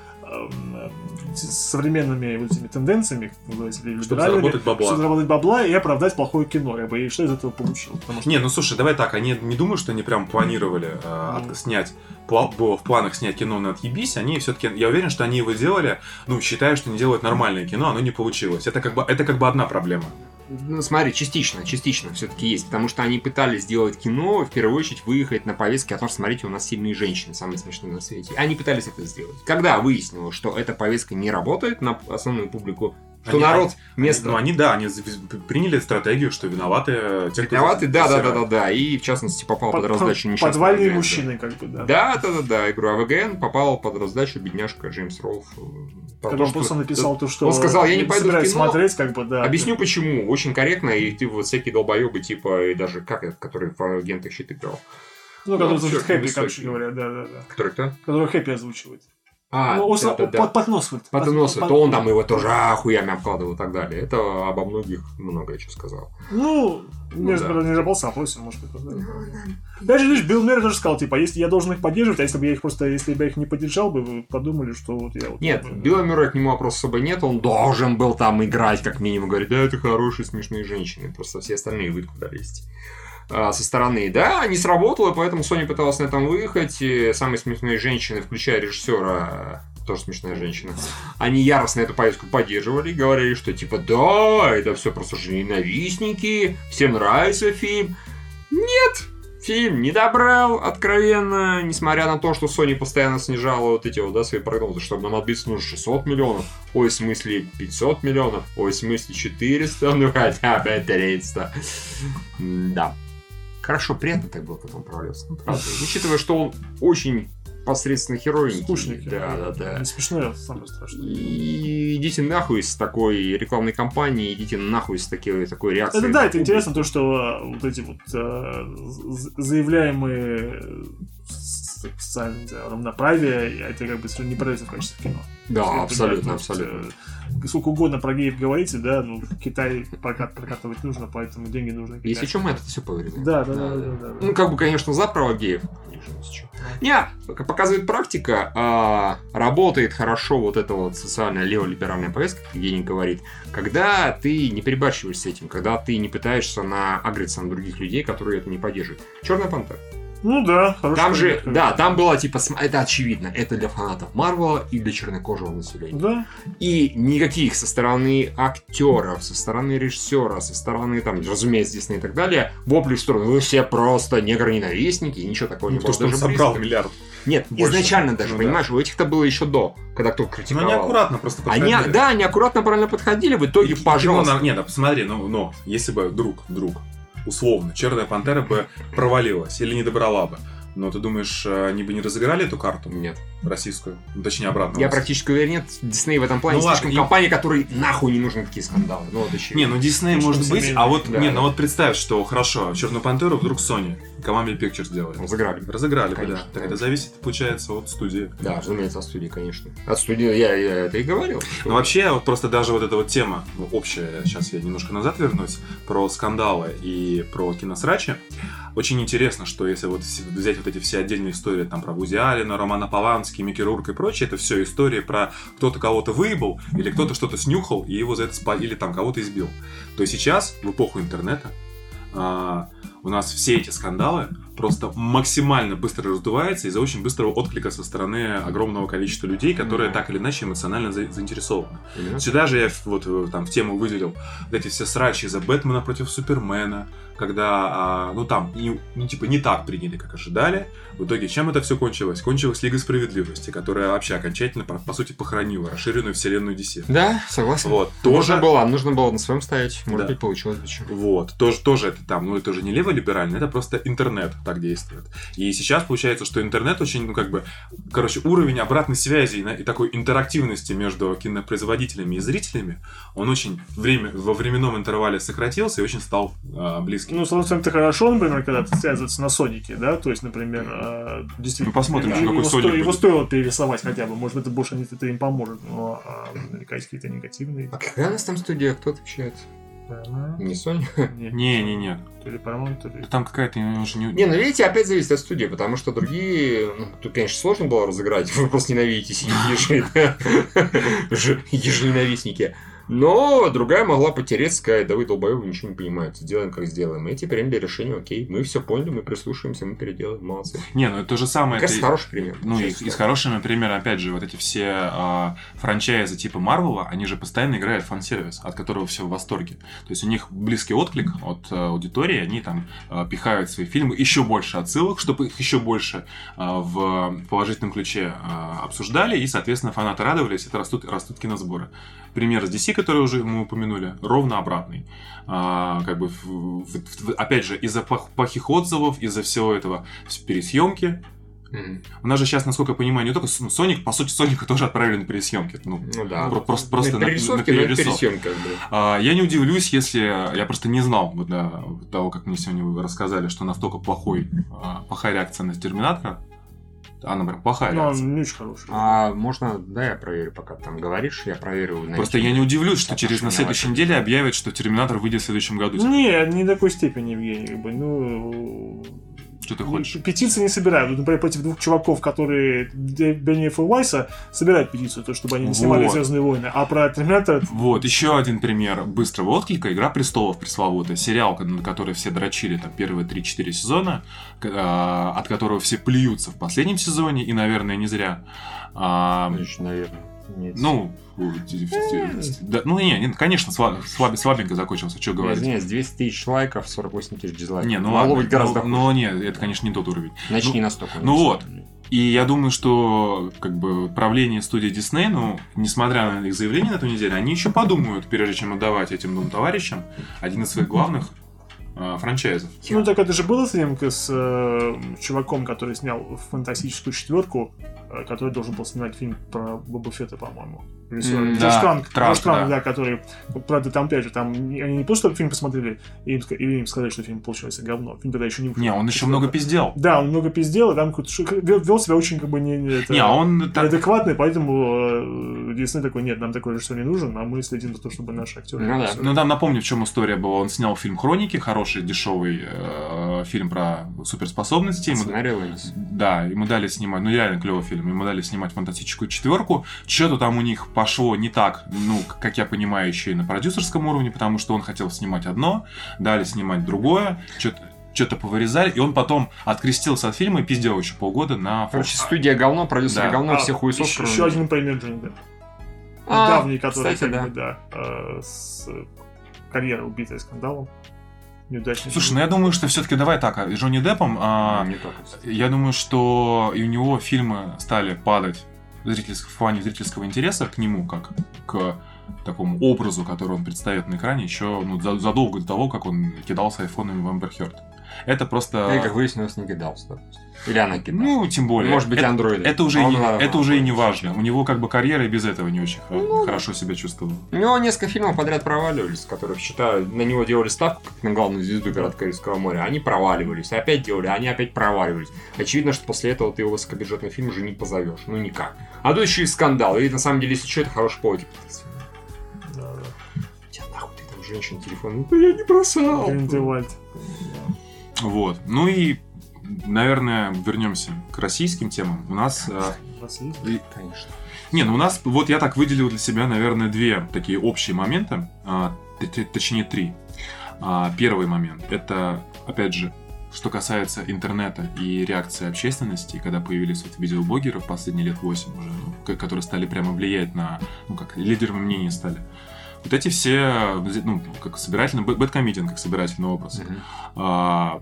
современными вот этими тенденциями, как Чтобы заработать бабла. чтобы заработать бабла и оправдать плохое кино. как бы, И что из этого получилось? Потому что Не, ну слушай, давай так, они не думаю, что они прям планировали э, от- Ну. снять, пла- было в планах снять кино на отъебись, они все-таки, я уверен, что они его делали, ну, считая, что не делают нормальное кино, оно не получилось. Это как бы, это как бы одна проблема. Ну, смотри, частично, частично все-таки есть, потому что они пытались сделать кино, в первую очередь выехать на повестке о том, смотрите, у нас сильные женщины, самые смешные на свете. Они пытались это сделать. Когда выяснилось, что эта повестка не работает на основную публику, что Они- народ вместо... Ну, они, да, они приняли стратегию, что виноваты те, кто... Виноваты, да, да, да, да, да, и в частности попал под, под- раздачу несчастный подвальные ВГН, мужчины, как бы, да. Да, да, да, да, игру АВГН попал под раздачу бедняжка Джеймс Ролф. э, Когда он просто написал то, что Он сказал, «Я не пойду в кино». смотреть, как бы, да. Объясню почему. Очень корректно, и ты вот всякие долбоебы, типа, и даже как этот, который в агентах щит играл. Ну, который Ну, звучит хэппи, короче говоря, да, да, да. Который кто? Который хэппи озвучивает. А, ну, он да, да, да. под, подносывает. Подносит, Под- то он там его тоже охуями обкладывал и так далее. Это обо многих многое что сказал. Ну, Ну, между да. не забылся, а просим, может быть. да. Даже, видишь, Билл Мерри тоже сказал, типа, если я должен их поддерживать, а если бы я их просто, если бы я их не поддержал бы, вы подумали, что вот я вот... Нет, бы, Билла Мюррея к нему вопроса особо нет, он должен был там играть, как минимум, говорит, да, это хорошие, смешные женщины, просто все остальные выйдут куда лезть. А, со стороны, да, не сработало, поэтому Sony пыталась на этом выехать, и самые смешные женщины, включая режиссера, тоже смешная женщина, они яростно эту повестку поддерживали, говорили, что типа, да, это все просто же ненавистники, всем нравится фильм. Не нет! Фильм не добрал, откровенно, несмотря на то, что Sony постоянно снижала вот эти вот, да, свои прогнозы, чтобы нам отбиться нужно 600 миллионов, ой, в смысле 500 миллионов, ой, в смысле 400, ну хотя бы 300. Да. Хорошо, приятно так было потом провалился, ну, правда. Учитывая, что он очень посредственный герой. Скучный Да, да, да. Не смешно, самое страшное. И идите нахуй с такой рекламной кампании, идите нахуй с такой, такой реакцией. Это да, это интересно, то, что а, вот эти вот а, з- заявляемые с- социальные да, равноправия, это как бы не продается в качестве кино. Да, Это, абсолютно, есть, абсолютно. э, Сколько угодно про геев говорите, да, ну, в Китай прокат, прокатывать нужно, поэтому деньги нужны. Если Китаю. что, мы это все повырезаем. Да, да, да, да, да, да. Ну, как бы, конечно, за права геев. если. Не, как показывает практика, а, работает хорошо вот эта вот социальная леволиберальная повестка, как Евгений говорит, когда ты не перебарщиваешь с этим, когда ты не пытаешься на агриться на других людей, которые это не поддерживают. Черная пантера. Ну да, Там же, пример, да, там было типа, это очевидно, это для фанатов Марвела и для чернокожего населения. Да, И никаких со стороны актеров, со стороны режиссера, со стороны, там, разумеется, Дисней и так далее, воплей в сторону, вы все просто негры-ненавистники, и ничего такого не Ну, было. то, что он даже собрал близко. миллиард. Нет, больше. изначально даже, Ну да. понимаешь, у этих-то было еще до, когда кто-то Ну, критиковал. они аккуратно просто Они, подходили. да, они аккуратно правильно подходили, в итоге, И- пожалуйста. кино Нет, да, посмотри, ну, но если бы друг, друг, условно, Черная Пантера бы провалилась или не добрала бы, но ты думаешь, э, они бы не разыграли эту карту Нет. российскую? Ну, точнее, обратно. Я практически уверен, нет, Дисней в этом плане Ну ладно, слишком и- компания, которой нахуй не нужны такие скандалы. Ну, вот еще. Не, ну Дисней может быть, семейный. а вот, Да, не, да. ну вот представь, что хорошо, Черную Пантеру вдруг Sony, Columbia Pictures сделали. Разыграли. Разыграли, Конечно, да. Так это зависит, получается, от студии. Да, разумеется, от студии, конечно. От студии я, я это и говорил. Ну вообще, вот просто даже вот эта вот тема, ну, общая, сейчас я немножко назад вернусь, про скандалы и про киносрачи. Очень интересно, что если вот взять вот эти все отдельные истории там про Вузи Аллена, Романа Полански, Микки Рурк и прочее, это все истории про кто-то кого-то выебал, или кто-то что-то снюхал, и его за это спа... или там кого-то избил. То сейчас, в эпоху интернета, а, у нас все эти скандалы просто максимально быстро раздуваются из-за очень быстрого отклика со стороны огромного количества людей, которые Мгм. так или иначе эмоционально за- заинтересованы. Именно. Сюда же я вот э, там в тему выделил вот эти все срачи за Бэтмена против Супермена, когда, а, ну там, не, ну, типа не так приняли, как ожидали. В итоге чем это все кончилось? Кончилась Лига Справедливости, которая вообще окончательно, по, по сути, похоронила расширенную вселенную DC. Да, согласен. Вот, Нужно тоже... было, нужно было на своем стоять. Может Да. быть, получилось бы что. Вот, тоже, тоже это там, ну это уже не леволиберально, это просто интернет так действует. И сейчас получается, что интернет очень, ну как бы, короче, уровень обратной связи и, и такой интерактивности между кинопроизводителями и зрителями, он очень время, во временном интервале сократился и очень стал а, близким. Ну, с одной стороны, это хорошо, например, когда это связывается на Сонике, да, то есть, например, э, действительно... Ну, посмотрим, его, что какой сто- Соник его стоило перерисовать хотя бы, может, это больше не- это им поможет, но а, наверняка есть какие-то негативные. А какая у нас там студия? Кто отвечает? Не Sony? Не, Не-не-не, То ли Paramount, то ли... там какая-то уже не... Не, ну видите, опять зависит от студии, потому что другие, ну, тут, конечно, сложно было разыграть, вы просто ненавидите ежи, ежененавистники. Но другая могла потереться, сказать, да вы долбоёбы ничего не понимаете, сделаем как сделаем. Эти приняли решение, окей, мы все поняли, мы прислушаемся, мы переделаем, молодцы. Не, ну это то же самое. Мне кажется, это- хороший пример. Ну, и, и с хорошими примерами, опять же, вот эти все а, франчайзы типа Марвела, они же постоянно играют фан-сервис, от которого все в восторге. То есть у них близкий отклик от а, аудитории, они там а, пихают свои фильмы, еще больше отсылок, чтобы их еще больше а, в положительном ключе а, обсуждали, и, соответственно, фанаты радовались, это растут, растут киносборы. Пример с DC, который уже мы упомянули, ровно обратный. А, как бы, в- в- опять же, из-за плох- плохих отзывов, из-за всего этого пересъемки, Мгм. у нас же сейчас, насколько я понимаю, не только ну, Sonic, по сути, Соника тоже отправили на пересъемки. Ну, Ну да. про- просто, просто на на, на перерисовке, бы. А, я не удивлюсь, если я просто не знал вот, до того, как мне сегодня рассказали, что настолько плохой, а, плохая реакция на Терминатора. А, наоборот, плохая Ну, реакция. он не очень хороший. А можно, да, я проверю, пока ты там говоришь, я проверю. на Просто я не удивлюсь, что через на следующей неделе объявят, что Терминатор выйдет в следующем году. Не, не такой степени, Евгений, как бы, ну... Что ты хочешь? Петиции не собирают. Вот, например, против двух чуваков, которые Бенниев и Уайса, собирают петицию, то, чтобы они не снимали Вот. Звездные войны. А про Терминатор Вот, еще один пример быстрого отклика. Игра престолов пресловутая. Сериал, на который все дрочили там первые 3-4 сезона, а, от которого все плюются в последнем сезоне, и, наверное, не зря. А, Значит, наверное. Нет. Ну, да, ну не, не, конечно, слаб, слаб, слабенько закончился, что говорить. Нет, 200 тысяч лайков, 48 тысяч дизлайков. Не, ну Могло ладно, быть гораздо ну, но нет, это, конечно, не тот уровень. Значит, ну, не настолько. ну вот. И я думаю, что как бы правление студии Disney, ну, несмотря на их заявление на эту неделю, они еще подумают, прежде чем отдавать этим двум товарищам один из своих главных э, франчайзов. Ну так это же было с ним, с э, чуваком, который снял фантастическую четверку, который должен был снимать фильм про Боба Фетта, по-моему. Режиссер М, Джош да, Транк, Джош Транк, да. да. который, правда, там опять же, там они не просто фильм посмотрели, и им, ска- и им сказали, что фильм получился говно. Фильм тогда еще не вышел. Не, он еще Четвёрка. много пиздел. Да, он много пиздел, и там вел, вел себя очень как бы не, не, это, Не, а он так- неадекватный, поэтому э, Дисней такой, нет, нам такой режиссер не нужен, а мы следим за то, чтобы наши актеры... Ну да. режиссеры». Ну, там напомню, в чем история была. Он снял фильм «Хроники», хороший, дешевый э, фильм про суперспособности. Ему-. Да, ему дали снимать, ну реально клевый фильм, ему дали снимать фантастическую четверку. Что-то там у них пошло не так, ну, как я понимаю, еще и на продюсерском уровне, потому что он хотел снимать одно, дали снимать другое, что-то что-то повырезали, и он потом открестился от фильма и пиздел еще полгода на Короче, студия говно, продюсер Да. говно, А, все хуесос. еще, еще один пример Джонни Депп. А, Давний, который, кстати, как да. бы, да, э, с карьера убитая скандалом. Неудачный Слушай, ну я думаю, что все-таки давай так, а, Джонни Деппом, а, Не только, я думаю, что и у него фильмы стали падать в, зрительск- в плане зрительского интереса к нему, как к такому образу, который он предстает на экране, еще ну, за- задолго до того, как он кидался айфонами в Амбер Хёрд. Это просто... Или, как выяснилось, не кидался, допустим. Или она кидала. Ну, тем более. Может быть, это, андроиды. это уже, он не, это уже и не важно. У него как бы карьера и без этого не очень Ну, хорошо себя чувствовал. У него несколько фильмов подряд проваливались, которых, считаю, на него делали ставку, как на главную звезду «Пират Карибского моря». Они проваливались, опять делали, они опять проваливались. Очевидно, что после этого ты его высокобюджетный фильм уже не позовешь. Ну, никак. А тут еще и скандал. И, на самом деле, если что, это хороший повод. Да, да. Тебя нахуй ты там женщин телефон. Ну, я не бросал. Гриндевальд. Вот. Ну и, наверное, вернемся к российским темам. У нас... э, вас есть? и- Конечно. Не, ну у нас, вот я так выделил для себя, наверное, две такие общие моменты, а, точнее три. А, Первый момент, это, опять же, что касается интернета и реакции общественности, когда появились вот видеоблогеры в последние лет 8 уже, ну, ко- которые стали прямо влиять на, ну как, лидерами мнений стали. Вот эти все, ну, как собирательный, б- бэткомедиан, как собирательный образ. А,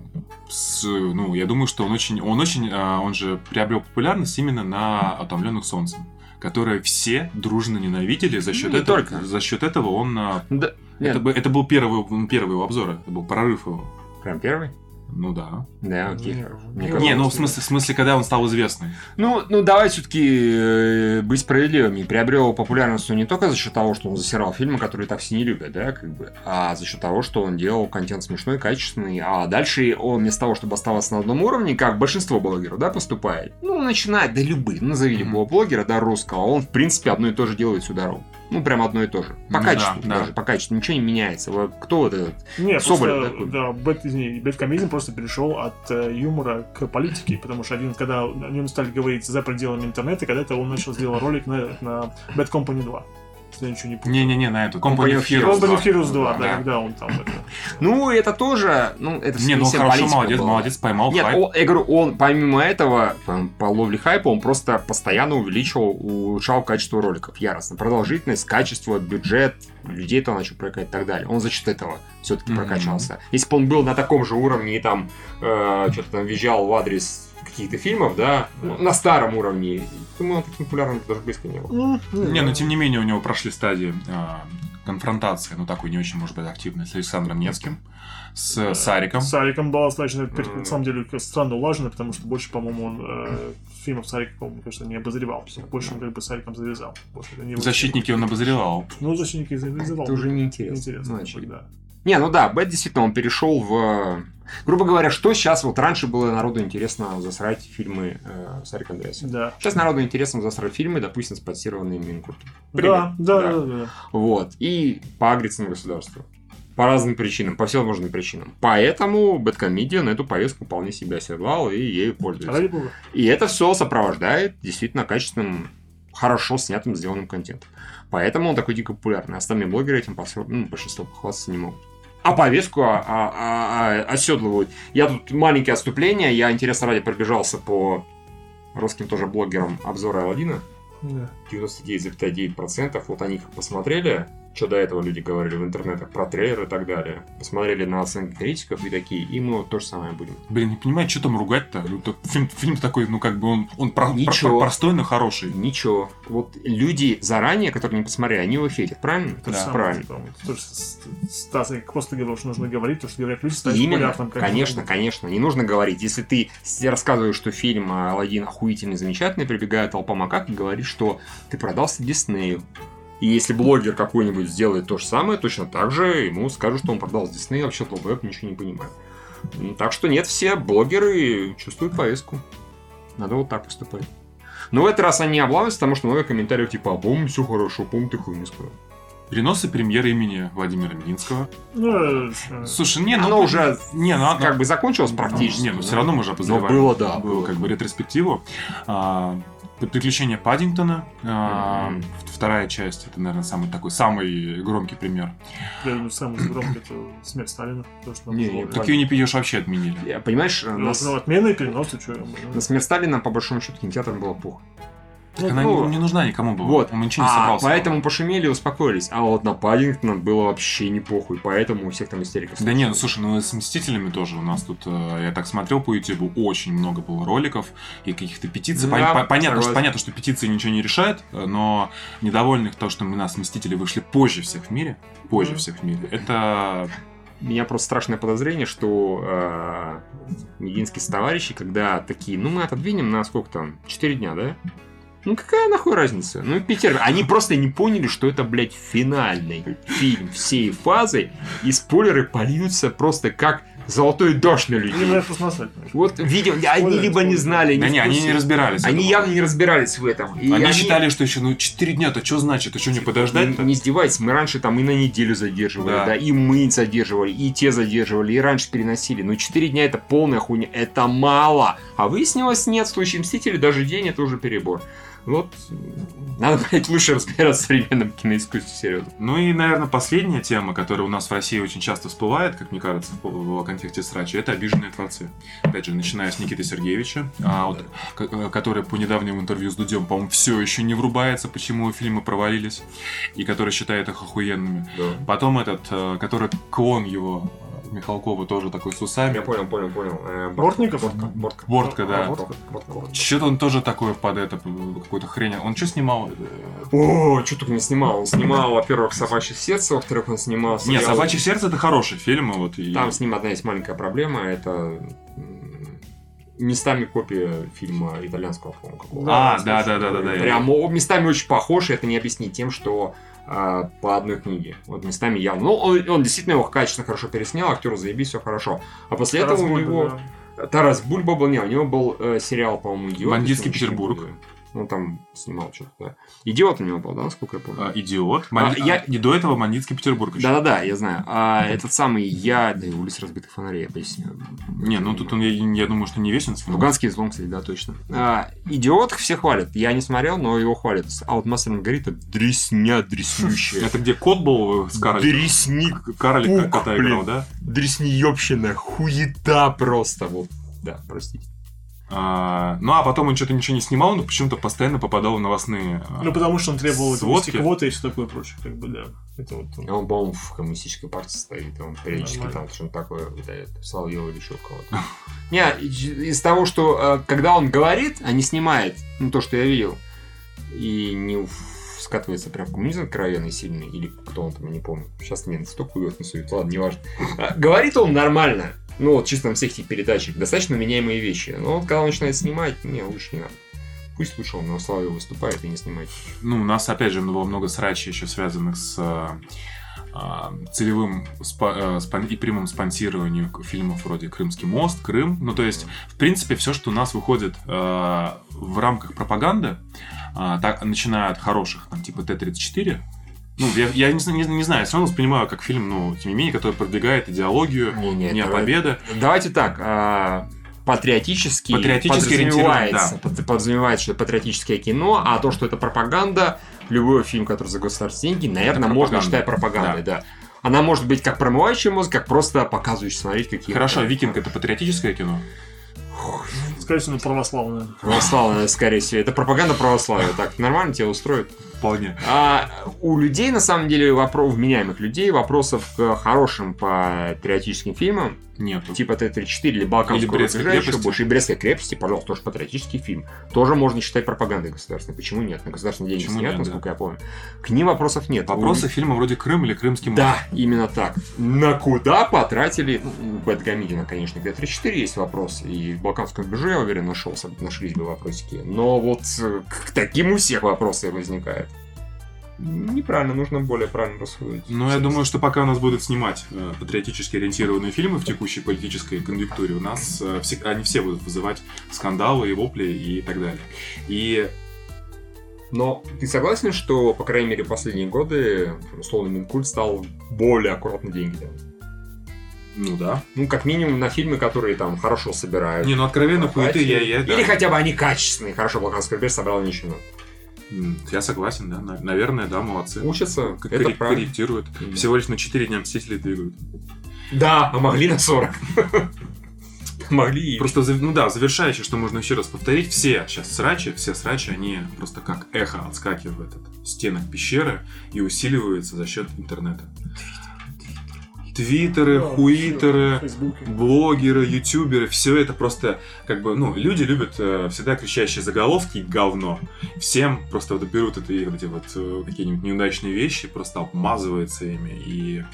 с- ну, я думаю, что он очень, он очень, а, он же приобрел популярность именно на «Утомленных солнцем», которые все дружно ненавидели. За счет Ну, этого, только. за счет этого он, а, Да. Нет, это, бы- это был первый, первый его обзор, это был прорыв его. прям первый? Ну да. Да, окей. Не, не, ну в смысле, в смысле, когда он стал известный. Ну, ну давай все-таки быть справедливыми. Приобрел популярность он не только за счет того, что он засирал фильмы, которые так все не любят, да, как бы, а за счет того, что он делал контент смешной, качественный. А дальше он вместо того, чтобы оставаться на одном уровне, как большинство блогеров, да, поступает, ну, начинает, да любые, ну, назови любого блогера, да, русского, он, в принципе, одно и то же делает всю дорогу. Ну, прям одно и то же. По качеству да, да. даже, по качеству. Ничего не меняется. Кто вот этот? Нет, Соболев просто, да, бэт, извини, бэткомедиан просто перешел от э, юмора к политике, потому что один, когда о нем стали говорить за пределами интернета, когда-то он начал сделать ролик на, на Bad Company 2. Я ничего не помню. Не-не-не, на эту. Company of Heroes Company of Heroes 2, Да. да, когда он там это... Ну, это тоже, ну, это Не, ну хорошо, молодец, была. молодец, поймал Нет, хайп. он- я говорю, он помимо этого, по, ловле хайпа, он просто постоянно увеличивал, улучшал качество роликов. Яростно. Продолжительность, качество, бюджет, людей то начал привлекать и так далее. Он за счет этого все-таки прокачался. Если бы он был на таком же уровне и там э, что-то там визжал в адрес каких-то фильмов, да, ну, на старом уровне, думаю, он таким популярным даже близко не был. Не, но тем не менее у него прошли стадии а, конфронтации, ну такой не очень, может быть, активной, с Александром Невским, с Сариком. С Сариком была достаточно, на самом деле, странно улажена, потому что больше, по-моему, он э, фильмов Сарика, по-моему, кажется, не обозревал. Больше он как бы с Сариком завязал. Больше не Защитники он обозревал. Ну, защитники завязал. Это уже неинтересно. Интересно, Ну, как бы, очевидно. да. Не, ну да, Бэт действительно, он перешел в... Грубо говоря, что сейчас, вот раньше было народу интересно засрать фильмы э, Сарика Андреаса. Да. Сейчас народу интересно засрать фильмы, допустим, спонсированные Минкультом. Да, да, Да. да, да. Вот. И поагриться на государство. По разным причинам, по всевозможным причинам. Поэтому Бэткомедиан эту повестку вполне себя оседлал и ею пользуется. И это все сопровождает действительно качественным, хорошо снятым, сделанным контентом. Поэтому он такой дико популярный. Остальные блогеры этим ну, большинство похвастаться не могут. А повестку а- а- а- а- оседлывают. Я тут маленькие отступления. Я, интересно ради, пробежался по русским тоже блогерам обзора Алладина. Да. 99,9%, вот они как посмотрели, что до этого люди говорили в интернетах про трейлер и так далее, посмотрели на оценки критиков и такие, и мы вот то же самое будем. Блин, не понимаю, что там ругать-то. Ну, Фильм, фильм такой, ну как бы он, он про- Ничего. про- простой, но хороший. Ничего. Вот люди заранее, которые не посмотрели, они его хейтят, правильно? То Да. Правильно. Стас, я просто говорил, что нужно говорить, то, что говорят люди, ставить Именно, популярным, как конечно, конечно, не нужно говорить. Если ты рассказываешь, что фильм а, Алладин охуительный, замечательный, прибегает толпа макак и говорит, что ты продался Диснею. И если блогер какой-нибудь сделает то же самое, точно так же ему скажут, что он продался Диснею, вообще долбоеб ничего не понимает. Так что нет, все блогеры чувствуют повестку. Надо вот так поступать. Но в этот раз они облавятся, потому что много комментариев типа, а по все хорошо, по ты хуйню сказал. Переносы премьеры имени Владимира Минского. Ну, э, Слушай, не, ну... Оно уже Не, ну... оно- как бы закончилось практически. Не, ну да? все равно мы же обозреваем. было, да, Было, было. как бы ретроспективу. А, Приключения Паддингтона. а, Мгм. Вторая часть, это, наверное, самый такой, самый громкий пример. я думаю, самый громкий это смерть Сталина. То, что Не, не, Так ее не пьешь вообще отменили. Я, Понимаешь, Ну, нас, ну, отмены, переносы, что на смерть Сталина, по большому счету, кинотеатрам было плохо. Так она ну, не, не нужна никому была. Вот. Он ничего не А, собрался. поэтому пошумели и успокоились. А вот на Паддингтона было вообще не похуй, поэтому у всех там истерика. Да не, ну слушай, ну и с Мстителями тоже у нас тут, э, я так смотрел по Ютубу, очень много было роликов и каких-то петиций. Да, Пон- по- понятно, что, понятно, что петиции ничего не решают, э, но недовольных то, что у нас Мстители вышли позже всех в мире, позже Мгм. всех в мире, это... Меня просто страшное подозрение, что э, мединские товарищи, когда такие, ну мы отодвинем на сколько там, 4 дня, да? Ну какая нахуй разница? Ну Питер, они просто не поняли, что это, блядь, финальный фильм всей фазы, и спойлеры польются просто как золотой дождь на людей. это посмотреть. Вот, видимо, они Спойлеры, либо не знали, Да в не, они не разбирались. Они явно не разбирались в этом. И Они, считали, что еще, ну, 4 дня-то что значит? А что, не подождать-то? Не, не издевайтесь, мы раньше там и на неделю задерживали, Да. да. и мы задерживали, и те задерживали, и раньше переносили. Но 4 дня это полная хуйня, это мало. А выяснилось, нет, в случае Мстителей даже день это уже перебор. Вот, надо, блядь, лучше разбираться в современном киноискусстве, серьезно. Ну и, наверное, последняя тема, которая у нас в России очень часто всплывает, как мне кажется, в, контексте срача, это обиженные творцы. Опять же, начиная с Никиты Сергеевича, а, вот, э, который по недавнему интервью с Дудем, по-моему, все еще не врубается, почему фильмы провалились, и который считает их охуенными. Потом этот, э, который клон его, Михалкова, тоже такой с усами. Я понял, понял, понял. Э, Бортников? Бортка, Бортка. Бортка, да. Бортка, Бортка, Бортка. Что-то он тоже такой под это, какую-то хрень. Он что снимал? О, что только не снимал. Он снимал, во-первых, «Собачье сердце», во-вторых, он снимал... Нет, «Собачье сердце» — это хороший фильм. Вот, и... Там с ним одна есть маленькая проблема, это местами копия фильма итальянского, по-моему, какого-то. А, да, да, да, да, да. Прям местами очень похож, и это не объяснить тем, что а, по одной книге. Вот местами явно. Ну, он, он действительно его качественно хорошо переснял, актер заебись, все хорошо. А после Тарас этого у Бульба, него... да. Тарас Бульба был, не, у него был э, сериал, по-моему. «Бандитский Петербург». путаю. Он там снимал что-то, да. «Идиот» у него был, да, насколько я помню? А, Идиот. А, Ман- я- И до этого Мандитский Петербург еще. Да-да-да, я знаю. А этот самый «Я», да и «Улица разбитых фонарей», я поясню. Не, ну тут он, я, я думаю, что не снимал. Луганский излом, кстати, да, точно. А, идиот все хвалят. Я не смотрел, но его хвалят. А вот Мастер и Маргарита дресня дреснющая. Это где кот был с карликом? Дресни, Карлик пук, кота играл, да? дресниёбщина, хуета просто. Вот, да, простите. А, ну, а потом он что-то ничего не снимал, но почему-то постоянно попадал в новостные... а, Ну, потому что он требовал Сводки? квоты и все такое прочее, как бы, да. Это вот... А Он, по-моему, в коммунистической партии стоит, он периодически Нормально. там что-то такое выдает. Соловьева или еще кого-то. Не, из того, что э, когда он говорит, а не снимает, ну, то, что я видел, и не скатывается прям в коммунизм откровенный сильный, или кто он там, я не помню. Сейчас мне столько ует насует, ладно, неважно. А, Говорит он нормально, ну, вот чисто на всех этих передачах, достаточно меняемые вещи. Но вот когда он начинает снимать, не, лучше не надо. Пусть лучше он на славе выступает и не снимает. Ну, у нас, опять же, было много срачей еще связанных с а, а, целевым э, и прямым спонсированием фильмов вроде «Крымский мост», «Крым». Ну, то есть, в принципе, все, что у нас выходит э, в рамках пропаганды, так, начиная от хороших, там, типа Т-34, ну, я, я не, не, не знаю, я все равно воспринимаю как фильм, ну, тем не менее, который продвигает идеологию, Не, не, Дня давай- Победы. Давайте так, а, патриотически, Патриотически подразумевается, ориентирован, под- подразумевается, что это патриотическое кино, а то, что это пропаганда, любой фильм, который за государственные деньги, наверное, можно считать пропагандой, да. Она может быть как промывающая мозг, как просто показывающая, смотреть, какие... Хорошо, «Викинг» — это патриотическое кино? Скорее всего, православная. Православная, скорее всего. Это пропаганда православия. Так, нормально тебя устроит? Вполне. А у людей, на самом деле, вопрос, вменяемых людей, вопросов к хорошим патриотическим фильмам, Нет. типа Т-34 или Балканского Или рубежа, еще больше. И Брестской крепости, пожалуйста, тоже патриотический фильм. Тоже можно считать пропагандой государственной. Почему нет? На государственные деньги снят, нет, насколько я помню. К ним вопросов нет. Вопросы фильма вроде Крым или Крымский У- мост. Да, именно так. На куда потратили... Ну, у Бэткомедиана, конечно, к Т-34 есть вопрос. И в Балканском рубеже, я уверен, нашелся, нашлись бы вопросики. Но вот к таким у всех вопросы возникают. Неправильно, нужно более правильно рассудить. Ну, я думаю, что пока у нас будут снимать э, патриотически ориентированные фильмы в текущей политической конъюнктуре, у нас э, все, они все будут вызывать скандалы и вопли и так далее. И Но ты согласен, что, по крайней мере, последние годы, условно, Минкульт стал более аккуратно деньги делать? ну да. Ну, как минимум, на фильмы, которые там хорошо собирают. Не, ну откровенно хуеты я, я, да. Или хотя бы они качественные. Хорошо, Балканский рубеж собрал ничего. Я согласен, да. на- Наверное, да, молодцы. Учатся, К- это корре- правильно. корректируют. Да. Всего лишь на 4 дня Мстители двигают. Да, а могли на 40. Могли. Просто, ну да, завершающее, что можно еще раз повторить, все сейчас срачи, все срачи, они просто как эхо отскакивают от стенок пещеры и усиливаются за счет интернета. Твиттеры, Да, хуитеры, блогеры, ютуберы, все это просто, как бы, ну, люди любят э, всегда кричащие заголовки и говно. Всем просто вот берут это и вот эти вот э, какие-нибудь неудачные вещи, просто обмазываются ими и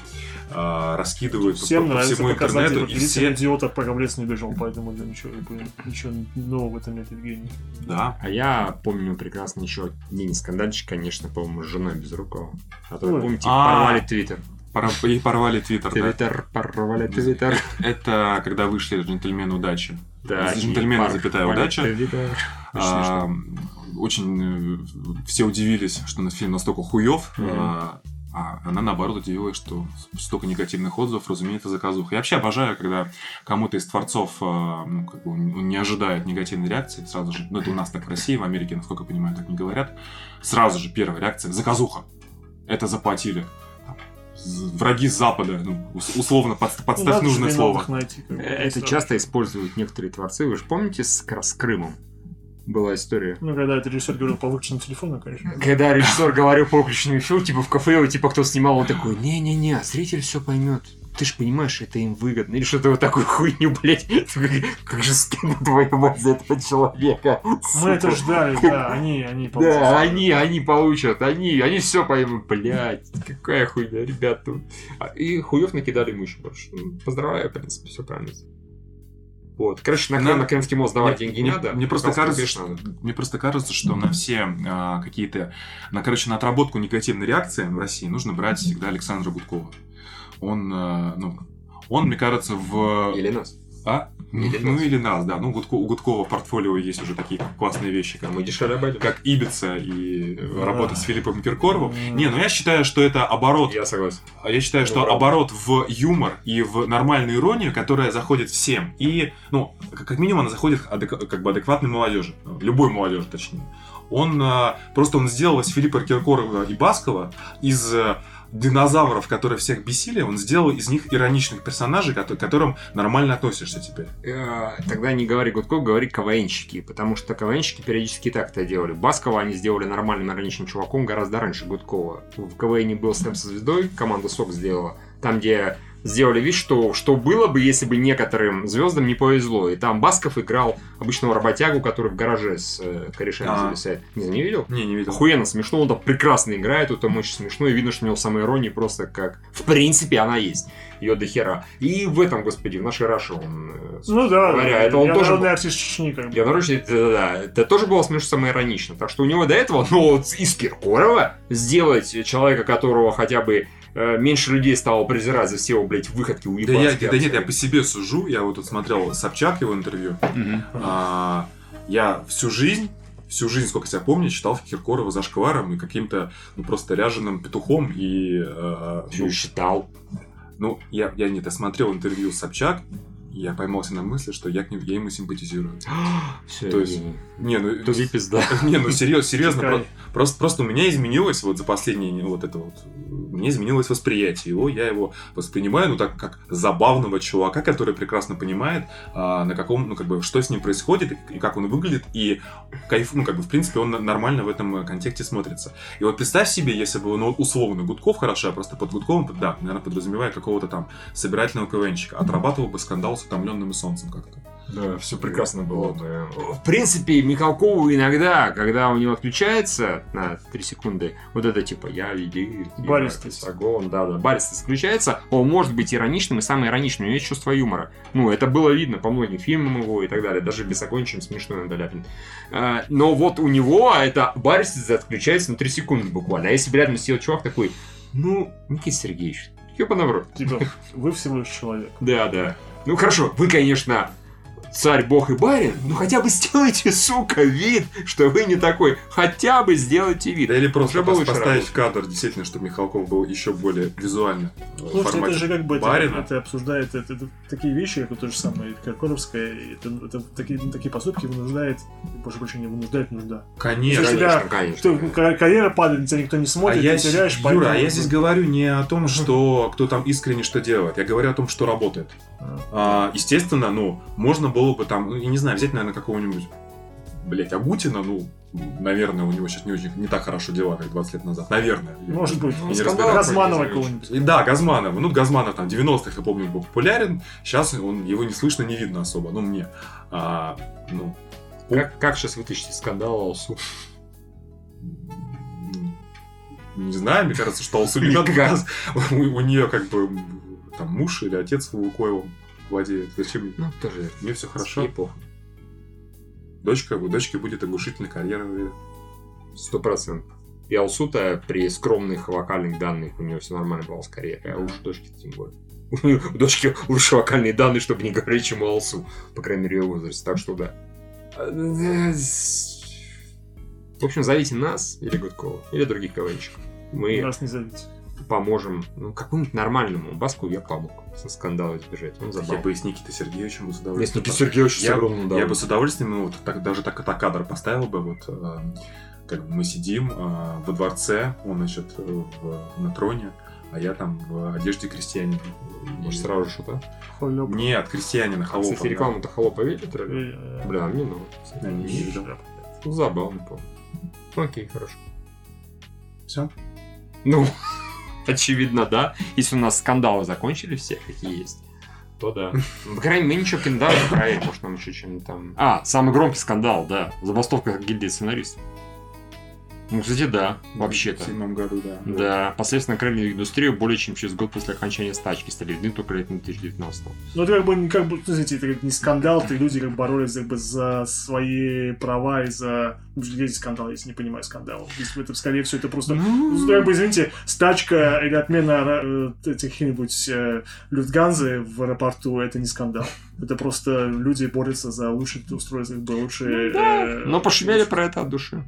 э, раскидывают по- Всем по, нравится всему показать интернету, этот и все, идиота, пока в лес не бежал, поэтому да, ничего, ничего нового в этом нет, Евгений. да, А я помню прекрасно еще мини-скандальчик, конечно, по-моему, с женой Безрукова. А то, помните, А. порвали твиттер. Пора- и порвали твиттер, да. Твиттер, порвали твиттер. Это когда вышли джентльмены удачи. Да, Джентльмены, запятая, удача. А. Очень э, все удивились, что на фильм настолько хуев. А, а она наоборот удивилась, что столько негативных отзывов, разумеется, заказуха. Я вообще обожаю, когда кому-то из творцов а, ну, как бы он не ожидает негативной реакции, сразу же, ну это у нас так в России, в Америке, насколько я понимаю, так не говорят, сразу же первая реакция заказуха. Это заплатили. Враги с Запада, ну, ус- условно, подст- подставь Надо нужное слово. найти, как бы, Это часто используют некоторые творцы. Вы же помните с, с Крымом? Была история. Ну, когда это режиссер говорил по выключенному телефону, конечно. Когда режиссер говорил по выключенному эфиру, типа в кафе, типа кто снимал, он такой, не-не-не, зритель все поймет. Ты ж понимаешь, это им выгодно. Или что-то вот такую хуйню, блядь. Как же стыдно твою мать за этого человека. Мы это ждали, да, они, они Да, они, они получат, они, они все поймут, блядь, какая хуйня, ребят, тут. А, И хуев накидали ему еще больше. Ну, Поздравляю, в принципе, все правильно. Вот. Короче, на, На- на Крымский мост давать Мне- деньги мне, надо. Мне просто кажется, что, мне просто кажется, что на все а, какие-то, на короче, на отработку негативной реакции в России нужно брать всегда Александра Гудкова. Он, а, ну, он, мне кажется, в Или нас. а, Или ну нас. или нас, да, ну Гудко- у Гудкова в портфолио есть уже такие классные вещи, А как мы дешевле обойдем. как Ибица и э, Да. работа с Филиппом Киркоровым. М. Не, ну я считаю, что это оборот Я согласен. а Я считаю, что Оборот. оборот в юмор и в нормальную иронию, которая заходит всем. И, ну, как минимум, она заходит адек- как бы адекватной молодежи. ну, Любой молодежи, точнее. Он а, просто он сделал из Филиппа Киркорова и Баскова из э, динозавров, которые всех бесили, он сделал из них ироничных персонажей, к которым нормально относишься теперь. Э, Тогда не говори Гудков, говори КВНщики, потому что КВНщики периодически так это делали. Баскова они сделали нормальным ироничным чуваком гораздо раньше Гудкова. В КВНе был Стэм со звездой, команда СОК сделала, там, где сделали вид, что, что было бы, если бы некоторым звездам не повезло. И там Басков играл обычного работягу, который в гараже с э, корешами А. зависает. Не, не видел? Не, не видел. Охуенно смешно, он там прекрасно играет, это очень смешно, и видно, что у него самоирония просто как... В принципе, она есть. Ее до хера. И в этом, господи, в нашей Раше он... э, Ну да, говоря, это он я тоже народный был- артист Чечни, как бы. я наручно, это, да, это тоже было смешно самоиронично. Так что у него до этого, ну, вот из Киркорова сделать человека, которого хотя бы меньше людей стало презирать за все его, блядь, выходки Да, я, да нет, я по себе сужу. Я вот тут смотрел Собчак его интервью. А, я всю жизнь, всю жизнь, сколько себя помню, считал Киркорова зашкваром и каким-то, ну, просто ряженым петухом. И, э, ну, считал. ну, я, я нет, я смотрел интервью Собчак, я поймался на мысли, что я, к ним, я ему симпатизирую. Все, То есть- Не, ну, Туди пизда. не, ну серьезно, серьезно, про- просто, просто у меня изменилось вот за последние вот это вот, мне изменилось восприятие его, я его воспринимаю, ну так как забавного чувака, который прекрасно понимает, а, на каком, ну как бы, что с ним происходит и, как он выглядит, и кайф, ну как бы, в принципе, он нормально в этом контексте смотрится. И вот представь себе, если бы, ну, условно, Гудков, хорошо, я просто под Гудковым, да, наверное, подразумеваю какого-то там собирательного КВНчика, отрабатывал бы скандал с утомленным солнцем как-то. Да, все прекрасно было бы. В принципе, Михалкову иногда, когда у него отключается на 3 секунды, вот это типа «я велик», я Баристость. Сагон, да, да, баристость включается, он может быть ироничным и самый ироничный, у него есть чувство юмора. Ну, это было видно по многим фильмам его и так далее, даже без огонь, чем смешной он Доляпин. А, Но вот у него эта баристость отключается на 3 секунды буквально. А если бы рядом сидел чувак такой, ну, Никита Сергеевич, в рот. Типа, вы всего лишь человек. Да, да. Ну хорошо, вы, конечно, царь, бог и барин, но хотя бы сделайте, сука, вид, что вы не такой. Хотя бы сделайте вид. Да или просто пос- поставить работало. кадр, действительно, чтобы Михалков был еще более визуально э, в Слушайте, формате это же как бы это, барина. это обсуждает это, это такие вещи, как то же самое Киркоровская, это, это такие, такие поступки вынуждает, прошу прощения, вынуждает нужда. Конечно. Если тебя- конечно. Что ка- карьера падает, на тебя никто не А смотрит, я, ты с- теряешь Юра, а я здесь говорю не о том, что кто там искренне что делает. Я говорю о том, что работает. А. Естественно, ну, можно было бы там, ну, я не знаю, взять, наверное, какого-нибудь, блять, Агутина, ну, наверное, у него сейчас не очень, не так хорошо дела, как 20 лет назад. Наверное. Может быть. Не скандал разбираюсь. Газманова какого-нибудь. И Да, Газманов. Ну, Газманов там 90-х, я помню, был популярен. Сейчас он, его не слышно, не видно особо. Ну, мне. А, ну, Как, как сейчас вытащить из скандала Алсу? не знаю, мне кажется, что Алсу не надо. У, у нее как бы там муж или отец Лукоевым владеет. Зачем? Ну, тоже. Мне все хорошо. Ей похуй. Дочка, у дочки будет оглушительная карьера. Сто процентов. И Алсу-то при скромных вокальных данных у нее все нормально было скорее. А уж дочки тем более. У дочки лучше вокальные данные, чтобы не говорить, чем у Алсу. По крайней мере, в ее возрасте. Так что да. С- В общем, зовите нас, или Гудкова, или других КВНщиков. Мы Нас не зовите. Поможем, ну, какому-нибудь нормальному. Баску я помог со скандала избежать. Он Я забавный. бы и с Никитой Сергеевичем бы с удовольствием. Никита Сергеевич Я- ну да. Я бы с удовольствием, ну, вот так, даже так это кадр поставил бы, вот, э, как бы мы сидим э, во дворце, он, значит, э, в- на троне, а я там в одежде крестьянина. Может, сразу же что-то? Холёп. Нет, крестьянина, холопа. Кстати, рекламу-то холопа видели? Э, Бля, мне ну. Да, не видел. Ну, забавно, помню. Окей, хорошо. Все. Ну, очевидно, да. Если у нас скандалы закончили все, какие есть, то да. По крайней мере, ничего киндали, проверь, может, нам еще чем-нибудь там... А, самый громкий скандал, да. Забастовка гильдии сценаристов. Ну, кстати, да, вообще-то. В седьмом году, да. Да, последствия накрыли индустрию более чем через год после окончания стачки стали видны только летом 2019 Ну, это как бы, как бы, знаете, это как не скандал, это люди как боролись как бы за свои права и за... Ну, здесь скандал, если не понимаю скандал? Здесь это, скорее всего, это просто... Ну, как бы, извините, стачка или отмена э, этих каких-нибудь э, Люфтганзы в аэропорту, это не скандал. Это просто люди борются за лучшее устройство, как бы лучшее... э, Но пошумели про это от души.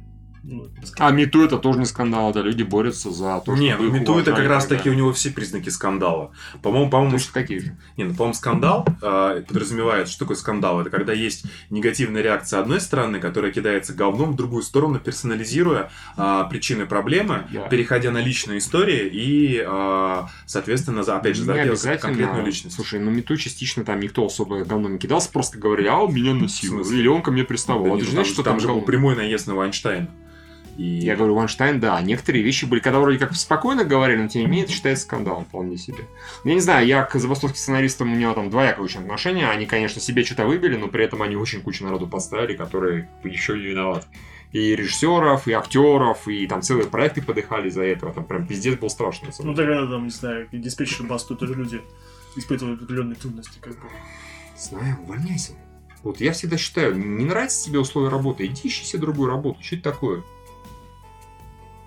А Мету это тоже не скандал, да, люди борются за то, Не, чтобы Мету это как раз так таки у него все признаки скандала. По-моему, по-моему, Точно такие же. Не, ну, по-моему, скандал э, подразумевает, что такое скандал? Это когда есть негативная реакция одной стороны, которая кидается говном в другую сторону, персонализируя э, причины проблемы, Я- переходя на личные истории и, э, соответственно, за, опять же, обязательно. конкретную личность. Слушай, ну Мету частично там никто особо говном не кидался, просто говорили, а он меня насиловал. Или он ко мне Да приставал. нет, а ты же ну, знаешь, что там там же был прямой наезд на Вайнштейна. И... Я говорю, Ванштайн, да, некоторые вещи были, когда вроде как спокойно говорили, но тем не менее это считается скандалом вполне себе. Я не знаю, я к забастовке сценаристам у меня там двоякое очень отношение. Они, конечно, себе что-то выбили, но при этом они очень кучу народу поставили, которые еще не виноваты. И режиссеров, и актеров, и там целые проекты подыхали за этого. Там прям пиздец был страшный. самом Ну, тогда, там, не знаю, и диспетчеры басту тоже люди испытывают определенные трудности, как бы. Знаю, увольняйся. Вот я всегда считаю, не нравятся тебе условия работы, иди ищи себе другую работу. Что это такое?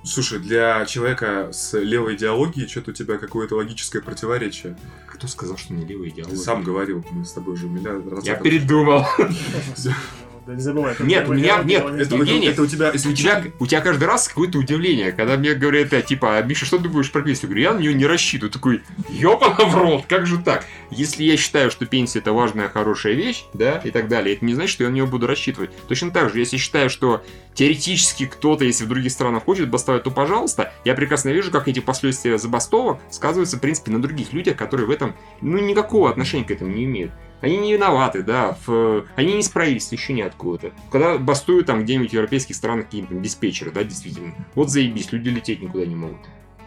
Слушай, для человека с левой идеологией что-то у тебя какое-то логическое противоречие. Кто сказал, что не левый идеал? Ты сам говорил, мы с тобой уже миллиард раз Я передумал. Да не забывай. это Нет, у меня- нет, Это. Евгений, это у тебя... У тебя, у тебя каждый раз какое-то удивление, когда мне говорят, э, типа, «А, Миша, что ты будешь про пенсию? Я говорю, я на нее не рассчитываю. Такой, ёпана в рот, как же так? Если я считаю, что пенсия это важная, хорошая вещь, да, и так далее, это не значит, что я на нее буду рассчитывать. Точно так же, если считаю, что теоретически кто-то, если в других странах хочет бастовать, то пожалуйста, я прекрасно вижу, как эти последствия забастовок сказываются, в принципе, на других людях, которые в этом, ну, никакого отношения к этому не имеют. Они не виноваты, да, в... они не справились еще не откуда-то. Когда бастуют там где-нибудь в европейских странах какие-нибудь диспетчеры, да, действительно. Вот заебись, люди лететь никуда не могут.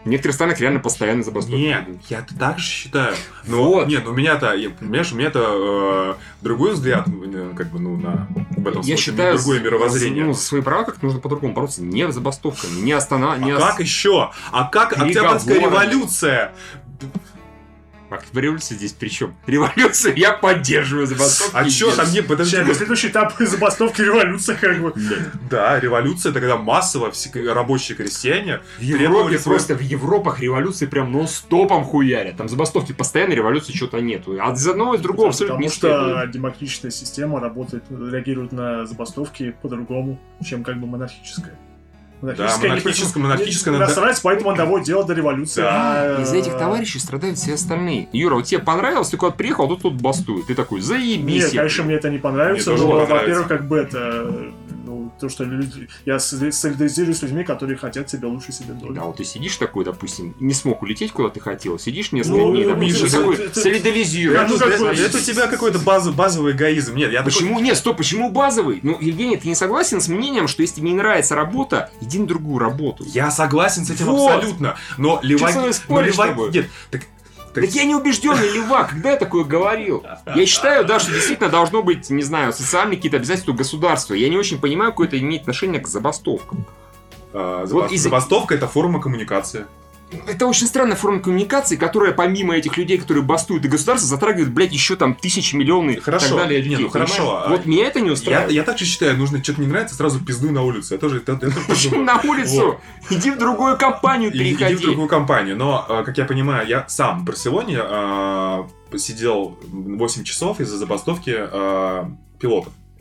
В некоторых странах реально постоянно забастовки. Нет, я так же считаю. Но, Вот. Нет, ну, у меня-то, понимаешь, у меня-то э, другой взгляд, э, как бы, ну, на в этом Я считаю, другое мировоззрение. Ну, свои права как нужно по-другому бороться. Не забастовками, не останавливать. а как еще? А как Октябрьская революция? А революция здесь при чем? Революцию я поддерживаю забастовки. А чё там не... Подожди. Сейчас, следующий этап забастовки революция, как бы. Да, революция, это когда массово все рабочие крестьяне В Европе просто в Европах революции прям нон-стопом хуярят. Там забастовки постоянно, революции что-то нету. А из одного из другого абсолютно Потому что демократическая система работает, реагирует на забастовки по-другому, чем как бы монархическая. Да, монархическая, пришла- монархическая не- надо- Насрать, поэтому он доводит дело до революции. Да. а, Из-за этих товарищей страдают все остальные. Юра, вот тебе понравилось, ты куда-то приехал, а тут тут бастует. Ты такой, заебись. Нет, конечно, мне это не понравится, Мне тоже но, во-первых, как бы это, то, что люди, я соли- солидаризируюсь с людьми, которые хотят себе лучше себе долю. Да, вот ты сидишь такой, допустим, не смог улететь, куда ты хотел, сидишь несколько Ну, дней, допустим, ты такой, это- это- солидаризируешь. Я, ну, как бы- это, это у тебя какой-то баз- базовый эгоизм. Нет, я такой- Почему? Нет, стоп, почему базовый? Ну, Евгений, ты не согласен с мнением, что если тебе не нравится работа, иди на другую работу? Я согласен с этим Вот. абсолютно. Но леваки- тобой? Нет, так Так я не убежденный левак, когда я такое говорил? Я считаю, да, что действительно должно быть, не знаю, социальные какие-то обязательства государства. Я не очень понимаю, какое это имеет отношение к забастовкам. а, Вот забас- из- забастовка это форма коммуникации. Это очень странная форма коммуникации, которая помимо этих людей, которые бастуют и государство, затрагивает, блядь, еще там тысячи, миллионы и Хорошо. так далее Не, людей. ну хорошо, а Вот меня это не Я, устраивает. я также считаю, нужно что-то не нравится, сразу пиздуй на улицу. Я тоже это, это на улицу? Иди в другую компанию И- Иди в переходи. другую компанию. Но, э, как я понимаю, я сам в Барселоне э, сидел 8 часов из-за забастовки э,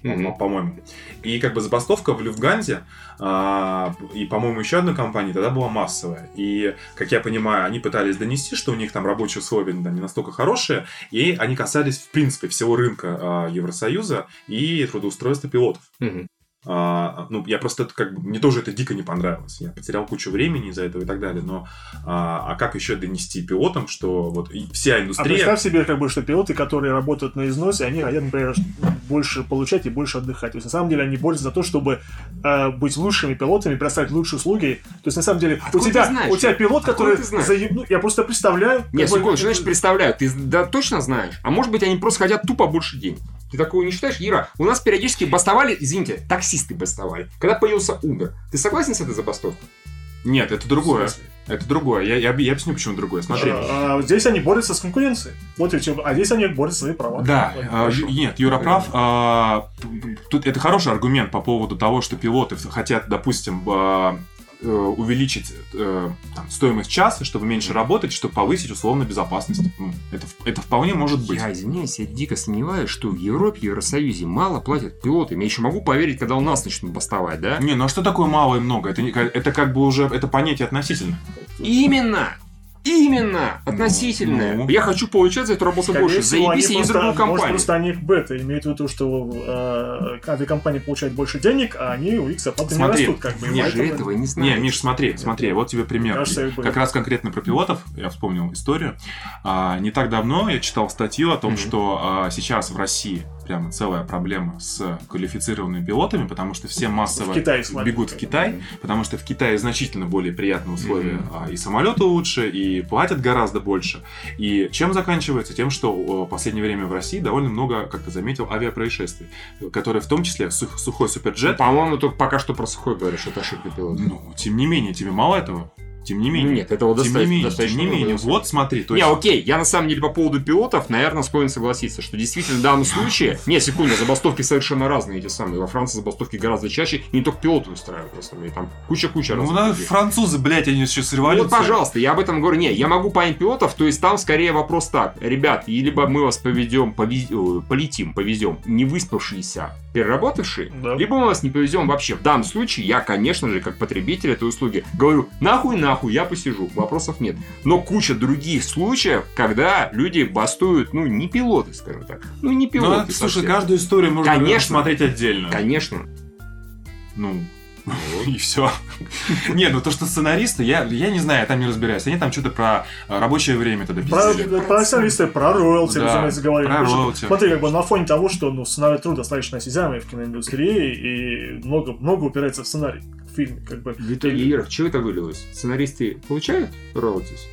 Мгм. по-моему. И как бы забастовка в Люфтганзе э, и, по-моему, еще одной компании тогда была массовая. И, как я понимаю, они пытались донести, что у них там рабочие условия да, не настолько хорошие, и они касались, в принципе, всего рынка э, Евросоюза и трудоустройства пилотов. Мгм. А, ну, я просто это как бы, мне тоже это дико не понравилось. Я потерял кучу времени из-за этого и так далее. Но а, а как еще донести пилотам, что вот вся А индустрия. представь себе, как бы, что пилоты, которые работают на износе, они хотят, например, больше получать и больше отдыхать. То есть, на самом деле, они борются за то, чтобы э, быть лучшими пилотами, предоставить лучшие услуги. То есть, на самом деле, у тебя, знаешь? у тебя пилот, Откуда который знаешь? заебну- Я просто представляю... Нет, как бы, секунду, что значит представляю? Ты да, точно знаешь? А может быть, они просто хотят тупо больше денег. Ты такого не считаешь, Ира? У нас периодически бастовали, извините, таксисты бастовали. Когда появился Uber. Ты согласен с этой забастовкой? Нет, это другое. Это другое. Я, я, я объясню, почему другое. Смотри. А, а здесь они борются с конкуренцией. Вот и всё. А здесь они борются за свои права. Да, а, нет, Юра прав. А, Тут это хороший аргумент по поводу того, что пилоты хотят, допустим, увеличить э, там, стоимость часа, чтобы меньше работать, чтобы повысить условно безопасность. Ну, Это, это вполне может быть. Я, извиняюсь, я дико сомневаюсь, что в Европе, в Евросоюзе мало платят пилотам. Я еще могу поверить, когда у нас начнут бастовать, да? Не, ну а что такое мало и много? Это, это как бы уже это понятие относительно. Именно! Именно! Относительное. ну. Я хочу получать за эту работу Скорее больше. всего, Заебись, в просто- другую Может, компанию. просто они бета имеют в виду, что э, авиакомпания получает больше денег, а они у их зарплаты не растут, как бы. и Я же поэтому- этого не знаю. Не, Миш, смотри, смотри, вот тебе пример. Кажется, И как раз конкретно про пилотов, я вспомнил историю. А, не так давно я читал статью о том, Мгм. что а, сейчас в России прямо целая проблема с квалифицированными пилотами, потому что все массово В Китай бегут в Китай, бы. потому что в Китае значительно более приятные условия, а, и самолеты лучше, и платят гораздо больше. И чем заканчивается? Тем, что в последнее время в России довольно много, как ты заметил, авиапроисшествий, которые в том числе сух- сухой суперджет. По-моему, только пока что про сухой говоришь, это ошибка пилота. Ну, тем не менее, тебе мало этого? Тем не менее. Ну, нет, этого тем не достаточно. менее, достаточно тем не менее. Вот смотри, то Не, окей, я на самом деле по поводу пилотов, наверное, склонен согласиться, что действительно в данном случае... Не, секунду, забастовки совершенно разные эти самые. Во Франции забастовки гораздо чаще, и не только пилоты устраивают, на самом деле, там куча-куча Ну, людей. французы, блядь, они сейчас с Ну, революцией. Вот, пожалуйста, я об этом говорю. Не, я могу понять пилотов, то есть там скорее вопрос так. Ребят, и либо мы вас поведем, повез- э, полетим, повезем, не выспавшиеся, переработавшие, Да. либо мы вас не повезем вообще. В данном случае я, конечно же, как потребитель этой услуги, говорю, нахуй, нахуй, я посижу, вопросов нет. Но куча других случаев, когда люди бастуют, ну, не пилоты, скажем так. Ну, не Ну, пилоты. это, слушай, совсем. каждую историю можно Конечно. смотреть отдельно. Конечно. Ну, и все. Не, ну то, что сценаристы, я, я не знаю, я там не разбираюсь. Они там что-то про рабочее время тогда Про, пиздили. про сценаристы, про роялти, Да, разумеется, говорили. про роялти. Смотри, как бы на фоне того, что ну, сценарий труд достаточно осязаемый в киноиндустрии, и много, много упирается в сценарий фильме. Как бы. Виталий Еров, чего это вылилось? Сценаристы получают роялтис?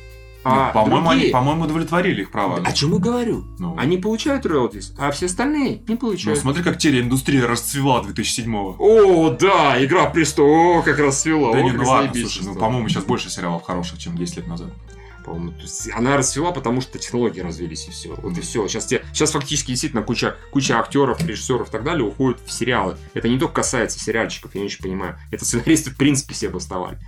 Ну, А по-моему, они, по-моему, удовлетворили их права. О чем я говорю? Ну. Они получают роялтис, а все остальные не Ну, получают. смотри, как телеиндустрия расцвела 2007-го. О, да, Игра престолов, как раз свела. Да о, не, ну ладно, слушай, ну, по-моему, сейчас больше сериалов хороших, чем 10 лет назад. По-моему, то есть она расцвела, потому что технологии развились и все. Вот и все. Сейчас, те, сейчас фактически действительно куча, куча актеров, режиссеров и так далее уходят в сериалы. Это не только касается сериальчиков, я не очень понимаю. Это сценаристы в принципе все бастовали.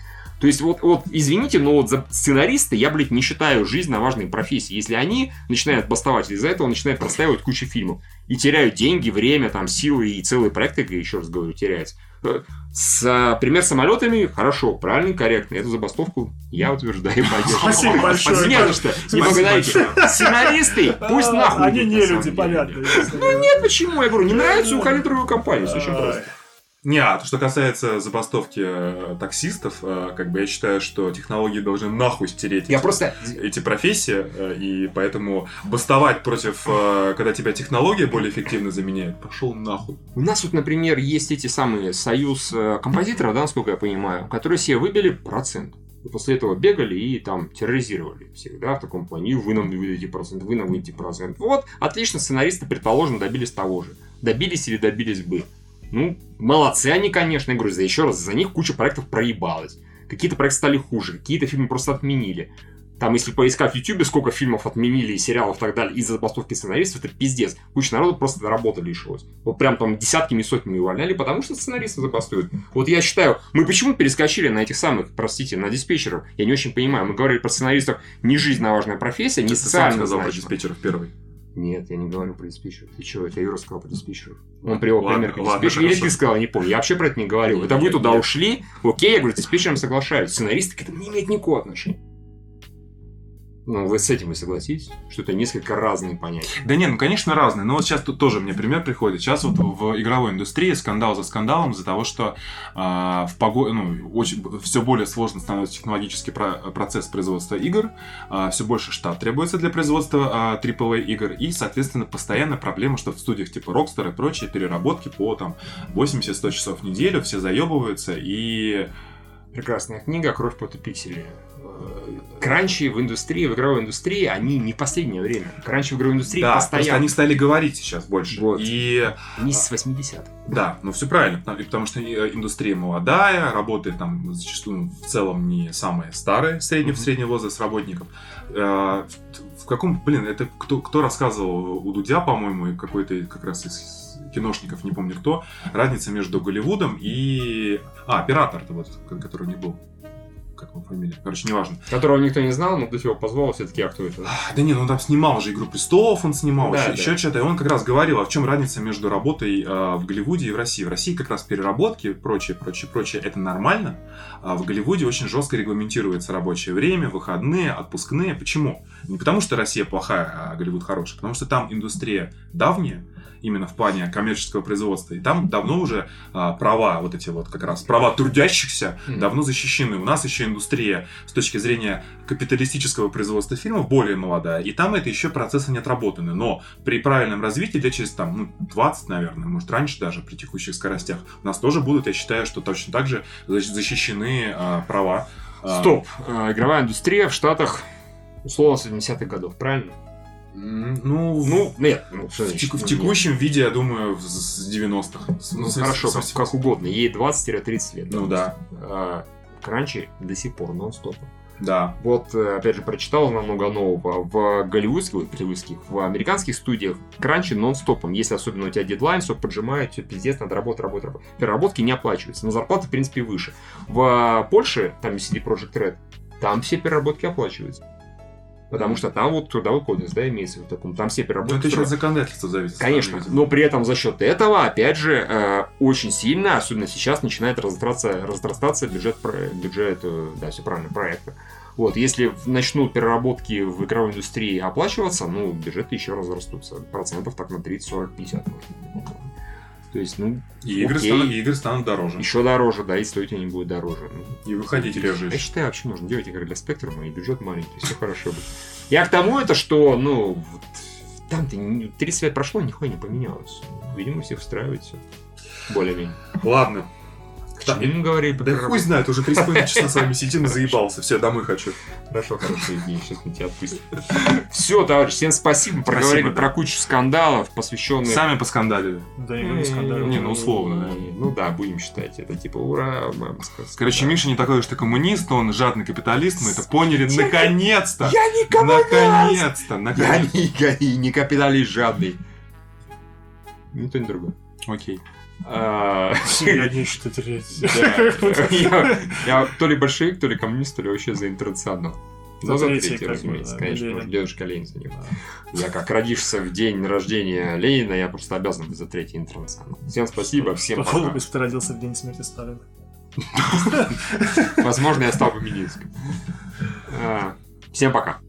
То есть вот, вот, извините, но вот за сценаристы я, блядь, не считаю жизненно важной профессией. Если они начинают бастовать, из-за этого начинают простаивать кучу фильмов. И теряют деньги, время, там, силы и целые проекты, я еще раз говорю, теряются. Э, С, а, пример с самолетами, хорошо, правильно, корректно. Эту забастовку я утверждаю поддерживаю. Спасибо большое. Не за что, не благодарите. Сценаристы, пусть А, нахуй. Они не люди, понятно. Ну нет, почему? Я говорю, не нравится, уходи в другую компанию, очень просто. Не, а то, что касается забастовки э, таксистов, э, как бы я считаю, что технологии должны нахуй стереть Я эти, просто... эти профессии, э, и поэтому бастовать против, э, когда тебя технология более эффективно заменяет, пошел нахуй. У нас тут, например, есть эти самые союз э, композиторов, да, насколько я понимаю, которые себе выбили процент. И после этого бегали и там терроризировали всех, да, в таком плане. И вы нам выдадите процент, вы нам выдадите процент. Вот, отлично, сценаристы, предположим, добились того же. Добились или добились бы. Ну, молодцы они, конечно, я говорю, за еще раз, за них куча проектов проебалась. Какие-то проекты стали хуже, какие-то фильмы просто отменили. Там, если поискать в Ютубе, сколько фильмов отменили, и сериалов и так далее из-за забастовки сценаристов, это пиздец. Куча народу просто на работу лишилась. Вот прям там десятками и сотнями увольняли, потому что сценаристы забастуют. Вот я считаю, мы почему перескочили на этих самых, простите, на диспетчеров? Я не очень понимаю. Мы говорили про сценаристов не жизненно важная профессия, не Ты сам социально сказал про значимая. диспетчеров первый. Нет, я не говорю про диспетчеров. Ты чего? Это Юра сказал про диспетчеров. Он привел Ладно, пример ладно, диспетчеров. Или ты сказал, не помню. Я вообще про это не говорил. Нет, это вы туда нет. ушли. Окей, я говорю, диспетчером соглашаюсь. Сценаристы к этому не имеют никакого отношения. Ну, вы с этим и согласитесь, что это несколько разные понятия. Да не, ну конечно разные. Но вот сейчас тут тоже мне пример приходит. Сейчас вот в игровой индустрии скандал за скандалом из-за того, что а, в пого... ну, очень все более сложно становится технологический про- процесс производства игр, все больше штат требуется для производства а, AAA игр, и, соответственно, постоянно проблема, что в студиях типа Rockstar и прочие переработки по там 80-100 часов в неделю, все заебываются, и Прекрасная книга «Кровь пота пиксели». Кранчи в индустрии, в игровой индустрии, они не в последнее время. Кранчи в игровой индустрии да, постоянно. они стали говорить сейчас больше. Вот. И Они с 80-х. Да, ну все правильно, потому, что э, индустрия молодая, работает там зачастую в целом не самые старые средний, в средний возраст работников. Э, в, каком, блин, это кто, кто рассказывал у Дудя, по-моему, какой-то как раз из киношников, не помню кто, разница между Голливудом и... А, оператор-то вот, ко- который не был. Как его фамилия? Короче, неважно. Которого никто не знал, но тут его позвал все-таки, а кто это? Да не, ну там снимал же «Игру престолов», он снимал, Да, еще, да. еще что-то. И он как раз говорил, а в чем разница между работой э, в Голливуде и в России. В России как раз переработки, прочее, прочее, прочее, это нормально. А в Голливуде очень жестко регламентируется рабочее время, выходные, отпускные. Почему? Не потому, что Россия плохая, а Голливуд хороший. Потому что там индустрия давняя, именно в плане коммерческого производства. И там давно уже а, права, вот эти вот как раз, права трудящихся Мгм. давно защищены. У нас еще индустрия с точки зрения капиталистического производства фильмов более молодая, и там это еще процессы не отработаны. Но при правильном развитии, для через там, ну, 20, наверное, может раньше даже при текущих скоростях, у нас тоже будут, я считаю, что точно так же защ- защищены а, права. а, Стоп. Э, Игровая индустрия в Штатах условно 70-х годов, правильно? Ну, Ну, нет. Ну, в, теку- в ну, текущем виде, я думаю, с 90-х. Ну, с- хорошо, с- как, угодно. Ей 20-30 лет. Ну да. А, кранчи до сих пор нон-стопом. Да. Вот, э, опять же, прочитал намного нового. В голливудских, голливудских, в американских студиях кранчи нон-стопом. Если особенно у тебя дедлайн, все поджимает, все пиздец, надо работать, работать, работать. Переработки не оплачиваются, но зарплата, в принципе, выше. В Польше, там CD Project Red, там все переработки оплачиваются. Потому что там вот трудовой кодекс, да, имеется в виду. Там все переработки. это еще от законодательства зависит. Конечно, но при этом за счет этого, опять же, э, очень сильно, особенно сейчас, начинает разрастаться, разрастаться бюджет, бюджет, э, да, все правильно, проекта. Вот, если начнут переработки в игровой индустрии оплачиваться, ну, бюджеты еще разрастутся. Процентов так на 30, 40, 50. может быть. То есть, ну, И игры, окей. станут, и игры станут дороже. еще дороже, да, и стоить они будут дороже. Ну, И выходить реже. я считаю, вообще нужно делать игры для спектрума, и бюджет маленький, все хорошо будет. Я к тому это, что, ну, вот там-то не- 30 лет прошло, нихуя не поменялось. Видимо, всех устраивает все. Более-менее. Ладно. К чему мы говорили? Да хуй знает, уже 3,5 часа с вами сидим и заебался. Все, домой хочу. Хорошо, хорошо, Евгений, сейчас мы тебя отпустим. Все, товарищ, всем спасибо. Проговорили да. про кучу скандалов, посвященных... Сами поскандалили. Да, не говори скандал. Не, ну, условно, да. Ну да, будем считать. Это типа ура. Короче, Миша не такой уж ты коммунист, он жадный капиталист, мы это поняли наконец-то! Я Наконец-то! Я Наконец-то! не, я не- не капиталист жадный. Ни то, ни другое. Окей. А, Я нечто третье. да. Я то ли большевик, то ли коммунист, то ли вообще за интернационал. Ну, за третий, как бы, разумеется, конечно, потому что дедушка Ленин за него. Я как родишься в день рождения Ленина, я просто обязан быть за третий интернационал. Всем спасибо, всем пока. если ты родился в день смерти Сталина. Возможно, я стал бы Мининском. А, Всем пока.